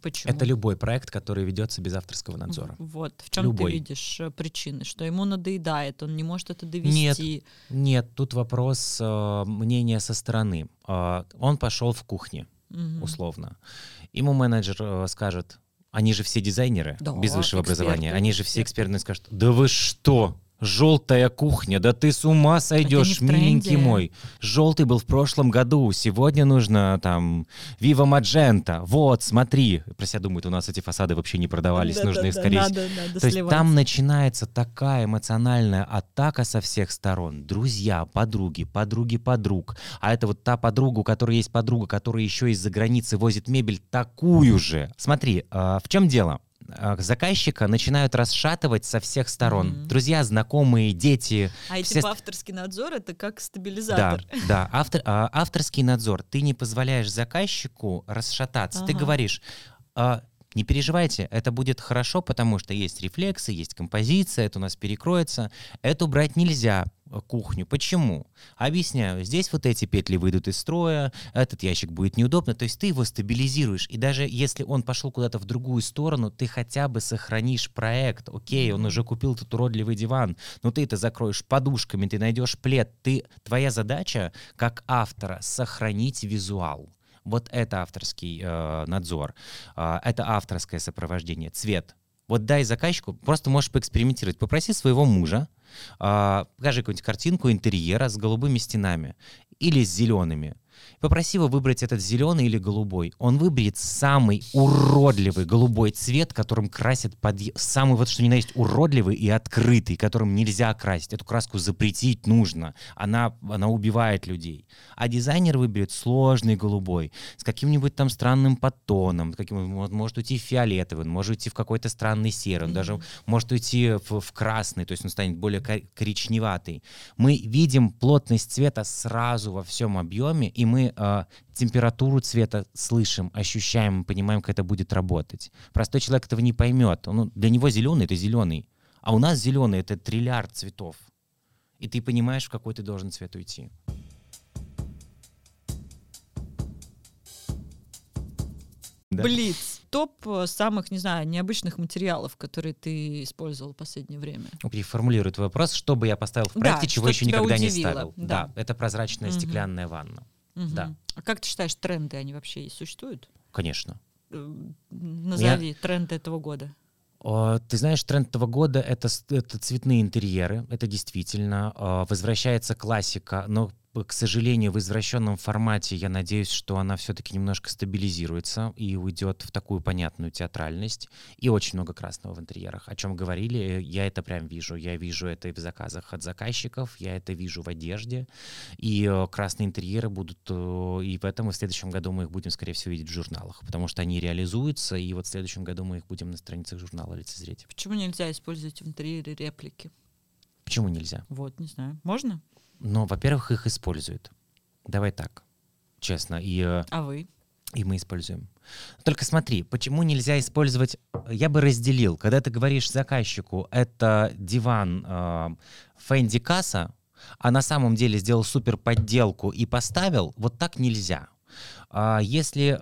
Почему? Это любой проект, который ведется без авторского надзора. Вот, в чем Любой. ты видишь э, причины? Что ему надоедает, он не может это довести. Нет, тут вопрос э, мнения со стороны. Э, он пошел в кухне. Мгм. условно. Ему менеджер э, скажет, они же все дизайнеры Да, без высшего эксперты, образования, они же все эксперты. скажут, да вы что? Желтая кухня, да ты с ума сойдешь, миленький мой. Желтый был в прошлом году, сегодня нужно там Viva Magenta. Вот, смотри. Про себя думают, у нас эти фасады вообще не продавались, нужно их Да-да-да, скорее Надо, надо то есть там начинается такая эмоциональная атака со всех сторон. Друзья, подруги, подруги подруг. А это вот та подруга, у которой есть подруга, которая еще из-за границы возит мебель такую же. Смотри, а, в чем дело? А, Заказчика начинают расшатывать со всех сторон. Мгм. Друзья, знакомые, дети. А эти все ст- авторский надзор это как Да, стабилизатор. да. Автор, а, авторский надзор. Ты не позволяешь заказчику расшататься. Ты Ага. говоришь, «А, не переживайте, это будет хорошо, потому что есть рефлексы, есть композиция, это у нас перекроется. Это убрать нельзя. Э, кухню. Почему? Объясняю. Здесь вот эти петли выйдут из строя, этот ящик будет неудобно. То есть ты его стабилизируешь. И даже если он пошел куда-то в другую сторону, ты хотя бы сохранишь проект. Окей, он уже купил этот уродливый диван, но ты это закроешь подушками, ты найдешь плед. Ты, твоя задача как автора сохранить визуал. Вот это авторский э, надзор, э, это авторское сопровождение, цвет. Вот дай заказчику, просто можешь поэкспериментировать. Попроси своего мужа, покажи какую-нибудь картинку интерьера с голубыми стенами или с зелеными. Попроси его выбрать этот зеленый или голубой. Он выберет самый уродливый голубой цвет, которым красят под... Самый вот что ни на есть уродливый и открытый, которым нельзя красить. Эту краску запретить нужно. Она, она убивает людей. А дизайнер выберет сложный голубой с каким-нибудь там странным подтоном. Каким, может уйти в фиолетовый, он может уйти в какой-то странный серый, он даже может уйти в, в красный, то есть он станет более коричневатый. Мы видим плотность цвета сразу во всем объеме, и мы э, температуру цвета слышим, ощущаем, понимаем, как это будет работать. Простой человек этого не поймет. Он, для него зеленый — это зеленый. А у нас зеленый — это триллиард цветов. И ты понимаешь, в какой ты должен цвет уйти. Да. Блиц. Топ э, самых, не знаю, необычных материалов, которые ты использовал в последнее время. Переформулирую твой вопрос. Что бы я поставил в проекте, да, чего еще никогда удивило. не ставил? Да. да, это прозрачная угу. стеклянная ванна. Угу. Да. А как ты считаешь, тренды, они вообще существуют? Конечно. Э, назови Я... тренды этого года. Ты знаешь, тренд этого года это, это цветные интерьеры, это действительно. А, возвращается классика, но к сожалению, в извращенном формате, я надеюсь, что она все-таки немножко стабилизируется и уйдет в такую понятную театральность. И очень много красного в интерьерах. О чем говорили, я это прям вижу. Я вижу это и в заказах от заказчиков, я это вижу в одежде. И э, красные интерьеры будут э, и в этом, и в следующем году мы их будем, скорее всего, видеть в журналах, потому что они реализуются, и вот в следующем году мы их будем на страницах журнала лицезреть. Почему нельзя использовать в интерьере реплики? Почему нельзя? Вот, не знаю. Можно? Но, во-первых, их используют. Давай так, честно. И, э, а вы? И мы используем. Только смотри, почему нельзя использовать... Я бы разделил. Когда ты говоришь заказчику, это диван э, Фэнди Касса, а на самом деле сделал супер подделку и поставил, вот так нельзя. А если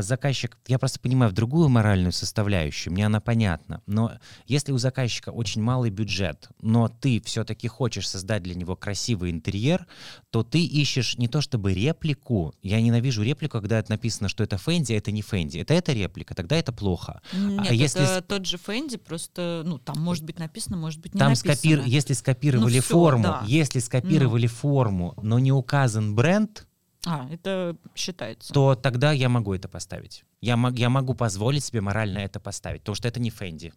заказчик, я просто понимаю в другую моральную составляющую, мне она понятна, но если у заказчика очень малый бюджет, но ты все-таки хочешь создать для него красивый интерьер, то ты ищешь не то чтобы реплику, я ненавижу реплику, когда это написано, что это Фэнди, а это не Фэнди, это это реплика, тогда это плохо. Нет, а если... это тот же Фэнди, просто, ну, там может быть написано, может быть не там написано. Скопир... Если скопировали ну, все, форму, да. если скопировали ну. форму, но не указан бренд, а, это считается. То тогда я могу это поставить. Я, я могу позволить себе морально это поставить, потому что это не Фэнди.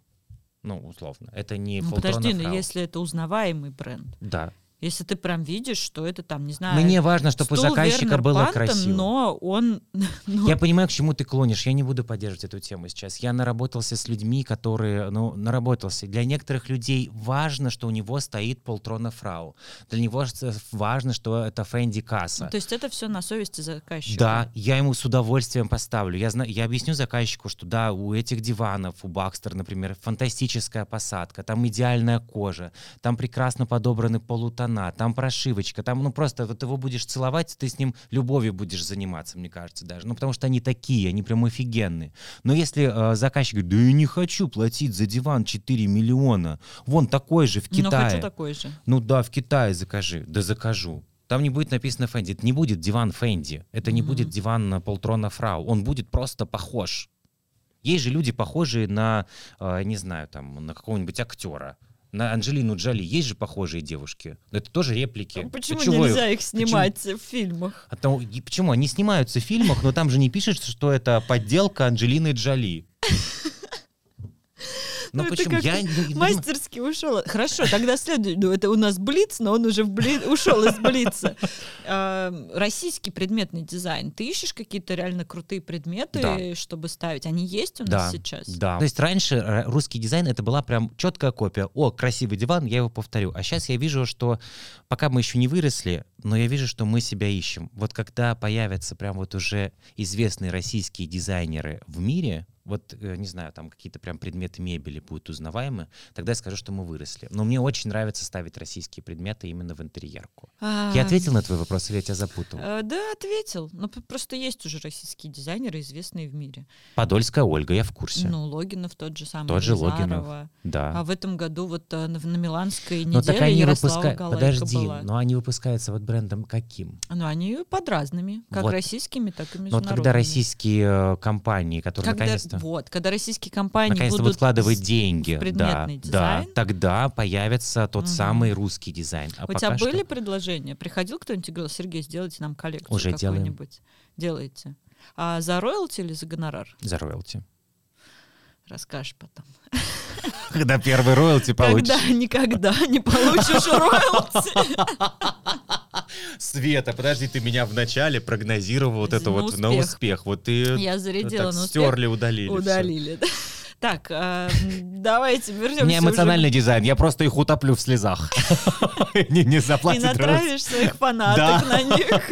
Ну, условно. Это не ну, Подожди, но если это узнаваемый бренд. Да. Если ты прям видишь, что это там, не знаю... Мне важно, чтобы у заказчика Вернер было Пантон, красиво. Но он... Ну... Я понимаю, к чему ты клонишь. Я не буду поддерживать эту тему сейчас. Я наработался с людьми, которые... Ну, наработался. Для некоторых людей важно, что у него стоит полтрона фрау. Для него важно, что это Фэнди Касса. то есть это все на совести заказчика? Да, я ему с удовольствием поставлю. Я, знаю, я объясню заказчику, что да, у этих диванов, у Бакстер, например, фантастическая посадка, там идеальная кожа, там прекрасно подобраны полутона тона, там прошивочка, там, ну, просто вот его будешь целовать, ты с ним любовью будешь заниматься, мне кажется, даже. Ну, потому что они такие, они прям офигенные. Но если э, заказчик говорит, да я не хочу платить за диван 4 миллиона, вон такой же в Китае. Ну, хочу такой же. Ну да, в Китае закажи. Да закажу. Там не будет написано Фэнди. Это не будет диван Фэнди. Это не mm-hmm. будет диван на полтрона фрау. Он будет просто похож. Есть же люди, похожие на, э, не знаю, там, на какого-нибудь актера на Анджелину Джоли есть же похожие девушки. Но это тоже реплики. А почему Почему нельзя их снимать почему? в фильмах? А там, почему? Они снимаются в фильмах, но там же не пишется, что это подделка Анджелины Джоли. Но ну, почему? Я мастерски ушел. Хорошо, тогда следует. Ну, это у нас Блиц, но он уже в бли... ушел из Блица. А, российский предметный дизайн. Ты ищешь какие-то реально крутые предметы, да. чтобы ставить? Они есть у нас да, сейчас? Да. То есть раньше русский дизайн это была прям четкая копия. О, красивый диван, я его повторю. А сейчас я вижу, что пока мы еще не выросли, но я вижу, что мы себя ищем. Вот когда появятся прям вот уже известные российские дизайнеры в мире, вот, э, не знаю, там какие-то прям предметы мебели будут узнаваемы, тогда я скажу, что мы выросли. Но мне очень нравится ставить российские предметы именно в интерьерку. А, Я ответил на твой вопрос или я тебя запутал? э, Да, ответил. Но п- просто есть уже российские дизайнеры, известные в мире. Подольская Ольга, я в курсе. Ну, Логинов тот же самый. Тот же Логинов. Да. А в этом году вот э, на, на Миланской но так неделе они Ярослава. Галайка Подожди, была. но они выпускаются вот брендом каким? Ну, они под разными, как Вот. российскими, так и Но вот международными. когда российские компании, которые Когда- наконец-то... вот, когда российские компании наконец-то будут вкладывать деньги, да, да, дизайн. тогда появится тот Мгм. самый русский дизайн. А У тебя что- были предложения? Приходил кто-нибудь и говорил, Сергей, сделайте нам коллекцию Уже какую-нибудь. Делаете. А за роялти или за гонорар? За роялти. Расскажешь потом. Когда первый роялти получишь. Когда никогда не получишь роялти. Света, подожди, ты меня вначале прогнозировал вот это вот на успех. Вот ты Я зарядила так на стерли, удалили. Удалили. да. Так, а, давайте вернемся меня эмоциональный дизайн, я просто их утоплю в слезах. Не не заплатит натравишь своих фанаток на них.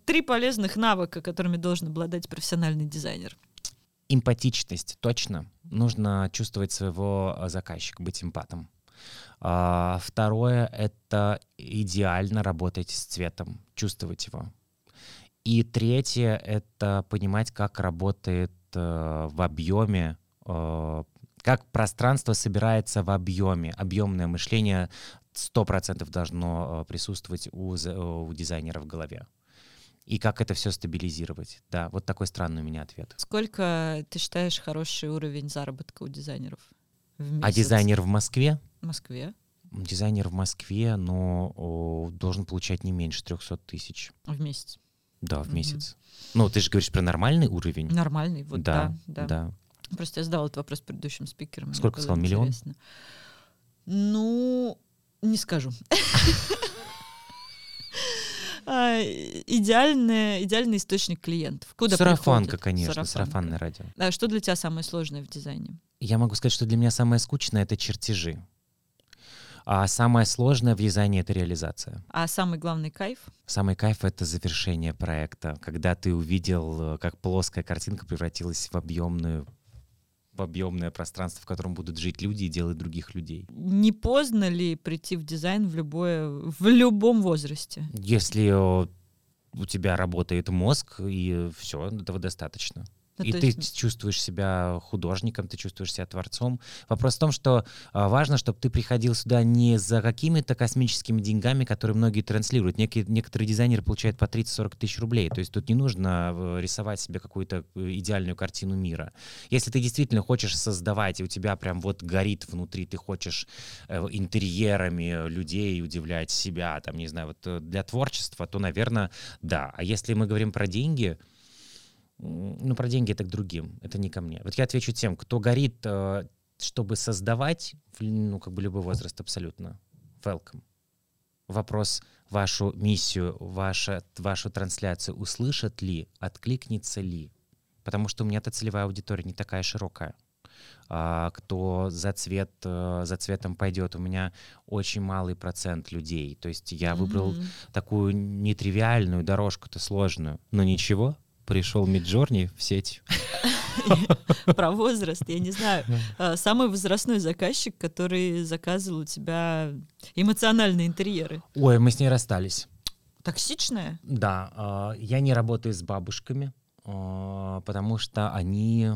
Три полезных навыка, которыми должен обладать профессиональный дизайнер. Эмпатичность, точно. Нужно чувствовать своего э, заказчика, быть эмпатом. А, Второе — это идеально работать с цветом, чувствовать его. И третье — это понимать, как работает э, в объеме, э, как пространство собирается в объеме. Объемное мышление 100% должно э, присутствовать у, у дизайнера в голове. И как это все стабилизировать. Да, вот такой странный у меня ответ. Сколько ты считаешь хороший уровень заработка у дизайнеров в А месяц? дизайнер в Москве? в Москве Дизайнер в Москве, но о, должен получать не меньше 300 тысяч. в месяц? Да, в Мгм. месяц. Ну, ты же говоришь про нормальный уровень. Нормальный, вот да, да, да. Просто я задала этот вопрос предыдущим спикерам. Сколько сказал, миллион? Ну, не скажу. А, Идеальный, идеальный источник клиентов. Куда Сарафанка, приходят? конечно, Сарафанка. сарафанное радио. А что для тебя самое сложное в дизайне? Я могу сказать, что для меня самое скучное — это чертежи. А самое сложное в дизайне — это реализация. А самый главный кайф? Самый кайф — это завершение проекта, когда ты увидел, э, как плоская картинка превратилась в объемную в объемное пространство, в котором будут жить люди и делать других людей. Не поздно ли прийти в дизайн в любое, в любом возрасте? Если э, у тебя работает мозг, и все, этого достаточно. Ну, и ты есть- чувствуешь себя художником, ты чувствуешь себя творцом. Вопрос в том, что а, важно, чтобы ты приходил сюда не за какими-то космическими деньгами, которые многие транслируют. Некие, некоторые дизайнеры получают по 30-40 тысяч рублей. То есть тут не нужно рисовать себе какую-то э, идеальную картину мира. Если ты действительно хочешь создавать, и у тебя прям вот горит внутри, ты хочешь э, интерьерами людей удивлять себя, там, не знаю, вот э, для творчества, то, наверное, да. А если мы говорим про деньги, ну, про деньги это к другим, это не ко мне. Вот я отвечу тем, кто горит, э, чтобы создавать, ну, как бы любой возраст абсолютно, welcome. Вопрос, вашу миссию, ваша, вашу трансляцию услышат ли, откликнется ли? Потому что у меня-то целевая аудитория не такая широкая. А, кто за цвет, э, за цветом пойдет, у меня очень малый процент людей. То есть я выбрал Мгм. такую нетривиальную дорожку-то сложную. Но ничего, пришел Миджорни в сеть. Про возраст, я не знаю. А, Самый возрастной заказчик, который заказывал у тебя эмоциональные интерьеры. Ой, мы с ней расстались. Токсичная? Да, а, я не работаю с бабушками, а, потому что они...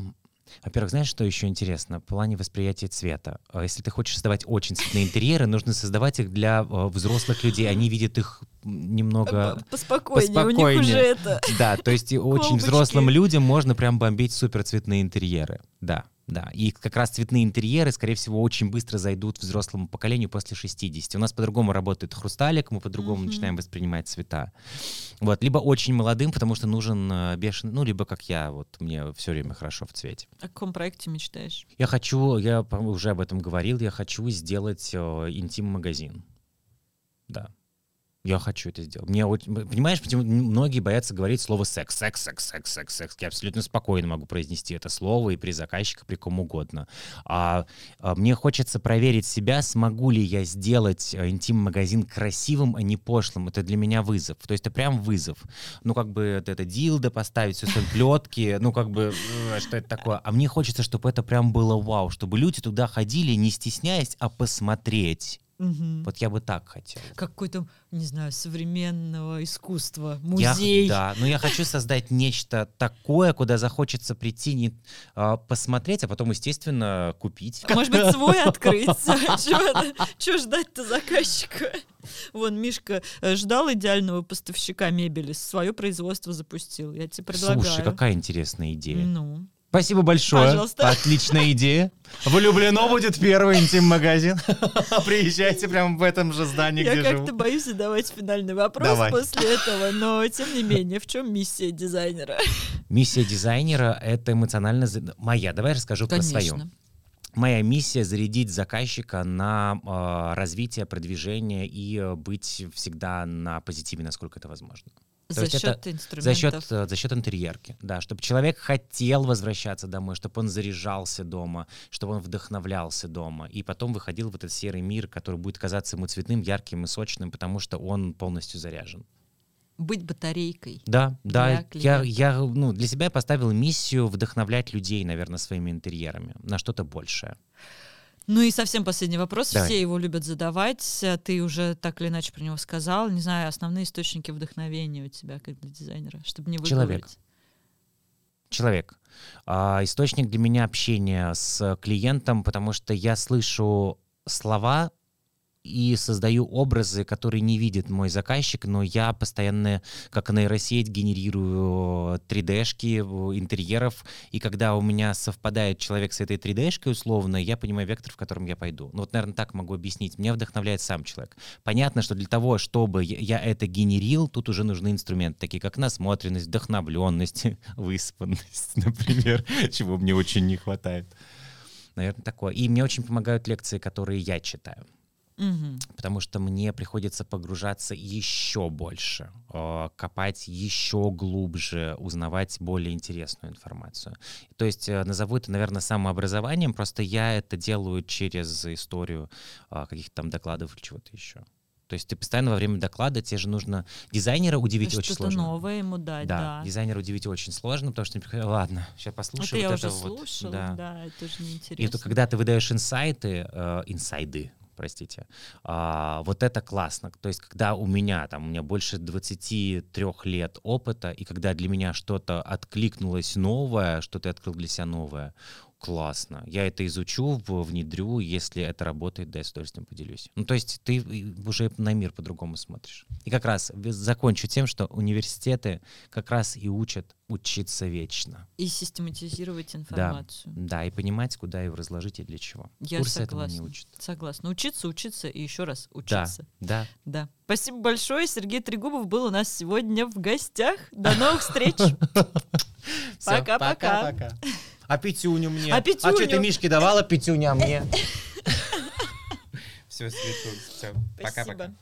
Во-первых, знаешь, что еще интересно? В плане восприятия цвета. А Если ты хочешь создавать очень цветные интерьеры, нужно создавать их для а, взрослых людей. Они видят их немного... П- Поспокойнее, у них поспокойнее. уже это... Да, то есть очень взрослым людям можно прям бомбить суперцветные интерьеры. Да, да. И как раз цветные интерьеры, скорее всего, очень быстро зайдут взрослому поколению после 60. У нас по-другому работает хрусталик, мы по-другому Мгм. начинаем воспринимать цвета. Вот, либо очень молодым, потому что нужен э, бешеный, ну, либо как я, вот мне все время хорошо в цвете. О каком проекте мечтаешь? Я хочу, я уже об этом говорил, я хочу сделать э, интим-магазин. Да. Я хочу это сделать. Мне очень, понимаешь, почему многие боятся говорить слово секс, секс, секс, секс, секс, секс. Я абсолютно спокойно могу произнести это слово и при заказчике, при ком угодно. А, а мне хочется проверить себя, смогу ли я сделать э, интим-магазин красивым, а не пошлым. Это для меня вызов. То есть это прям вызов. Ну, как бы это, это дилдо поставить, все плетки, ну, как бы, э, что это такое. А мне хочется, чтобы это прям было вау, чтобы люди туда ходили, не стесняясь, а посмотреть. Угу. Вот я бы так хотел. Какой-то, не знаю, современного искусства, музей. Я, да, но я хочу создать нечто такое, куда захочется прийти, не, а, посмотреть, а потом, естественно, купить. Может быть, свой открыть? Чего ждать-то заказчика? Вон, Мишка э, ждал идеального поставщика мебели, свое производство запустил. Я тебе предлагаю. Слушай, какая интересная идея. Ну. Спасибо большое. Пожалуйста. Отличная идея. Влюблено будет первый интим-магазин. Приезжайте прямо в этом же здании, Я где живу. Я как-то боюсь задавать финальный вопрос Давай. после этого, но тем не менее, в чем миссия дизайнера? Миссия дизайнера — это эмоционально... Моя, давай расскажу Конечно. про свою. Моя миссия — зарядить заказчика на э, развитие, продвижение и э, быть всегда на позитиве, насколько это возможно. За счет это, инструментов. За счет, э, за счет интерьерки, да, чтобы человек хотел возвращаться домой, чтобы он заряжался дома, чтобы он вдохновлялся дома, и потом выходил в этот серый мир, который будет казаться ему цветным, ярким и сочным, потому что он полностью заряжен. Быть батарейкой. Да, да. Я, я ну, для себя поставил миссию вдохновлять людей, наверное, своими интерьерами на что-то большее. Ну и совсем последний вопрос. Давай. Все его любят задавать. Ты уже так или иначе про него сказал. Не знаю, основные источники вдохновения у тебя как для дизайнера, чтобы не выговорить. Человек. Человек. А, источник для меня общения с клиентом, потому что я слышу слова и создаю образы, которые не видит мой заказчик, но я постоянно, как нейросеть, генерирую 3D-шки интерьеров, и когда у меня совпадает человек с этой 3D-шкой условно, я понимаю вектор, в котором я пойду. Ну вот, наверное, так могу объяснить. Меня вдохновляет сам человек. Понятно, что для того, чтобы я это генерил, тут уже нужны инструменты, такие как насмотренность, вдохновленность, выспанность, например, чего мне очень не хватает. Наверное, такое. И мне очень помогают лекции, которые я читаю. Угу. Потому что мне приходится погружаться еще больше, э, копать еще глубже, узнавать более интересную информацию. То есть э, назову это, наверное, самообразованием, просто я это делаю через историю э, каких-то там докладов или чего-то еще. То есть ты постоянно во время доклада, тебе же нужно дизайнера удивить очень сложно. Что-то новое ему дать, да. да. дизайнера удивить очень сложно, потому что, ладно, сейчас послушаю. Это вот я это уже вот. слушала, да. да, это уже неинтересно. И то, когда ты выдаешь инсайты, э, инсайды, простите. А, вот это классно. То есть, когда у меня, там, у меня больше 23 лет опыта, и когда для меня что-то откликнулось новое, что ты открыл для себя новое, классно. Я это изучу, внедрю, если это работает, да, я с удовольствием поделюсь. Ну, то есть ты уже на мир по-другому смотришь. И как раз закончу тем, что университеты как раз и учат учиться вечно. И систематизировать информацию. Да, да и понимать, куда его разложить и для чего. Я Курсы согласна. этому не учат. Согласна. Учиться, учиться и еще раз учиться. Да, да. Да. Спасибо большое. Сергей Трегубов был у нас сегодня в гостях. До новых встреч. Пока-пока. А пятюню мне? А пятюню? А что ты Мишке давала пятюня, мне? Все, Свету, все. Пока-пока.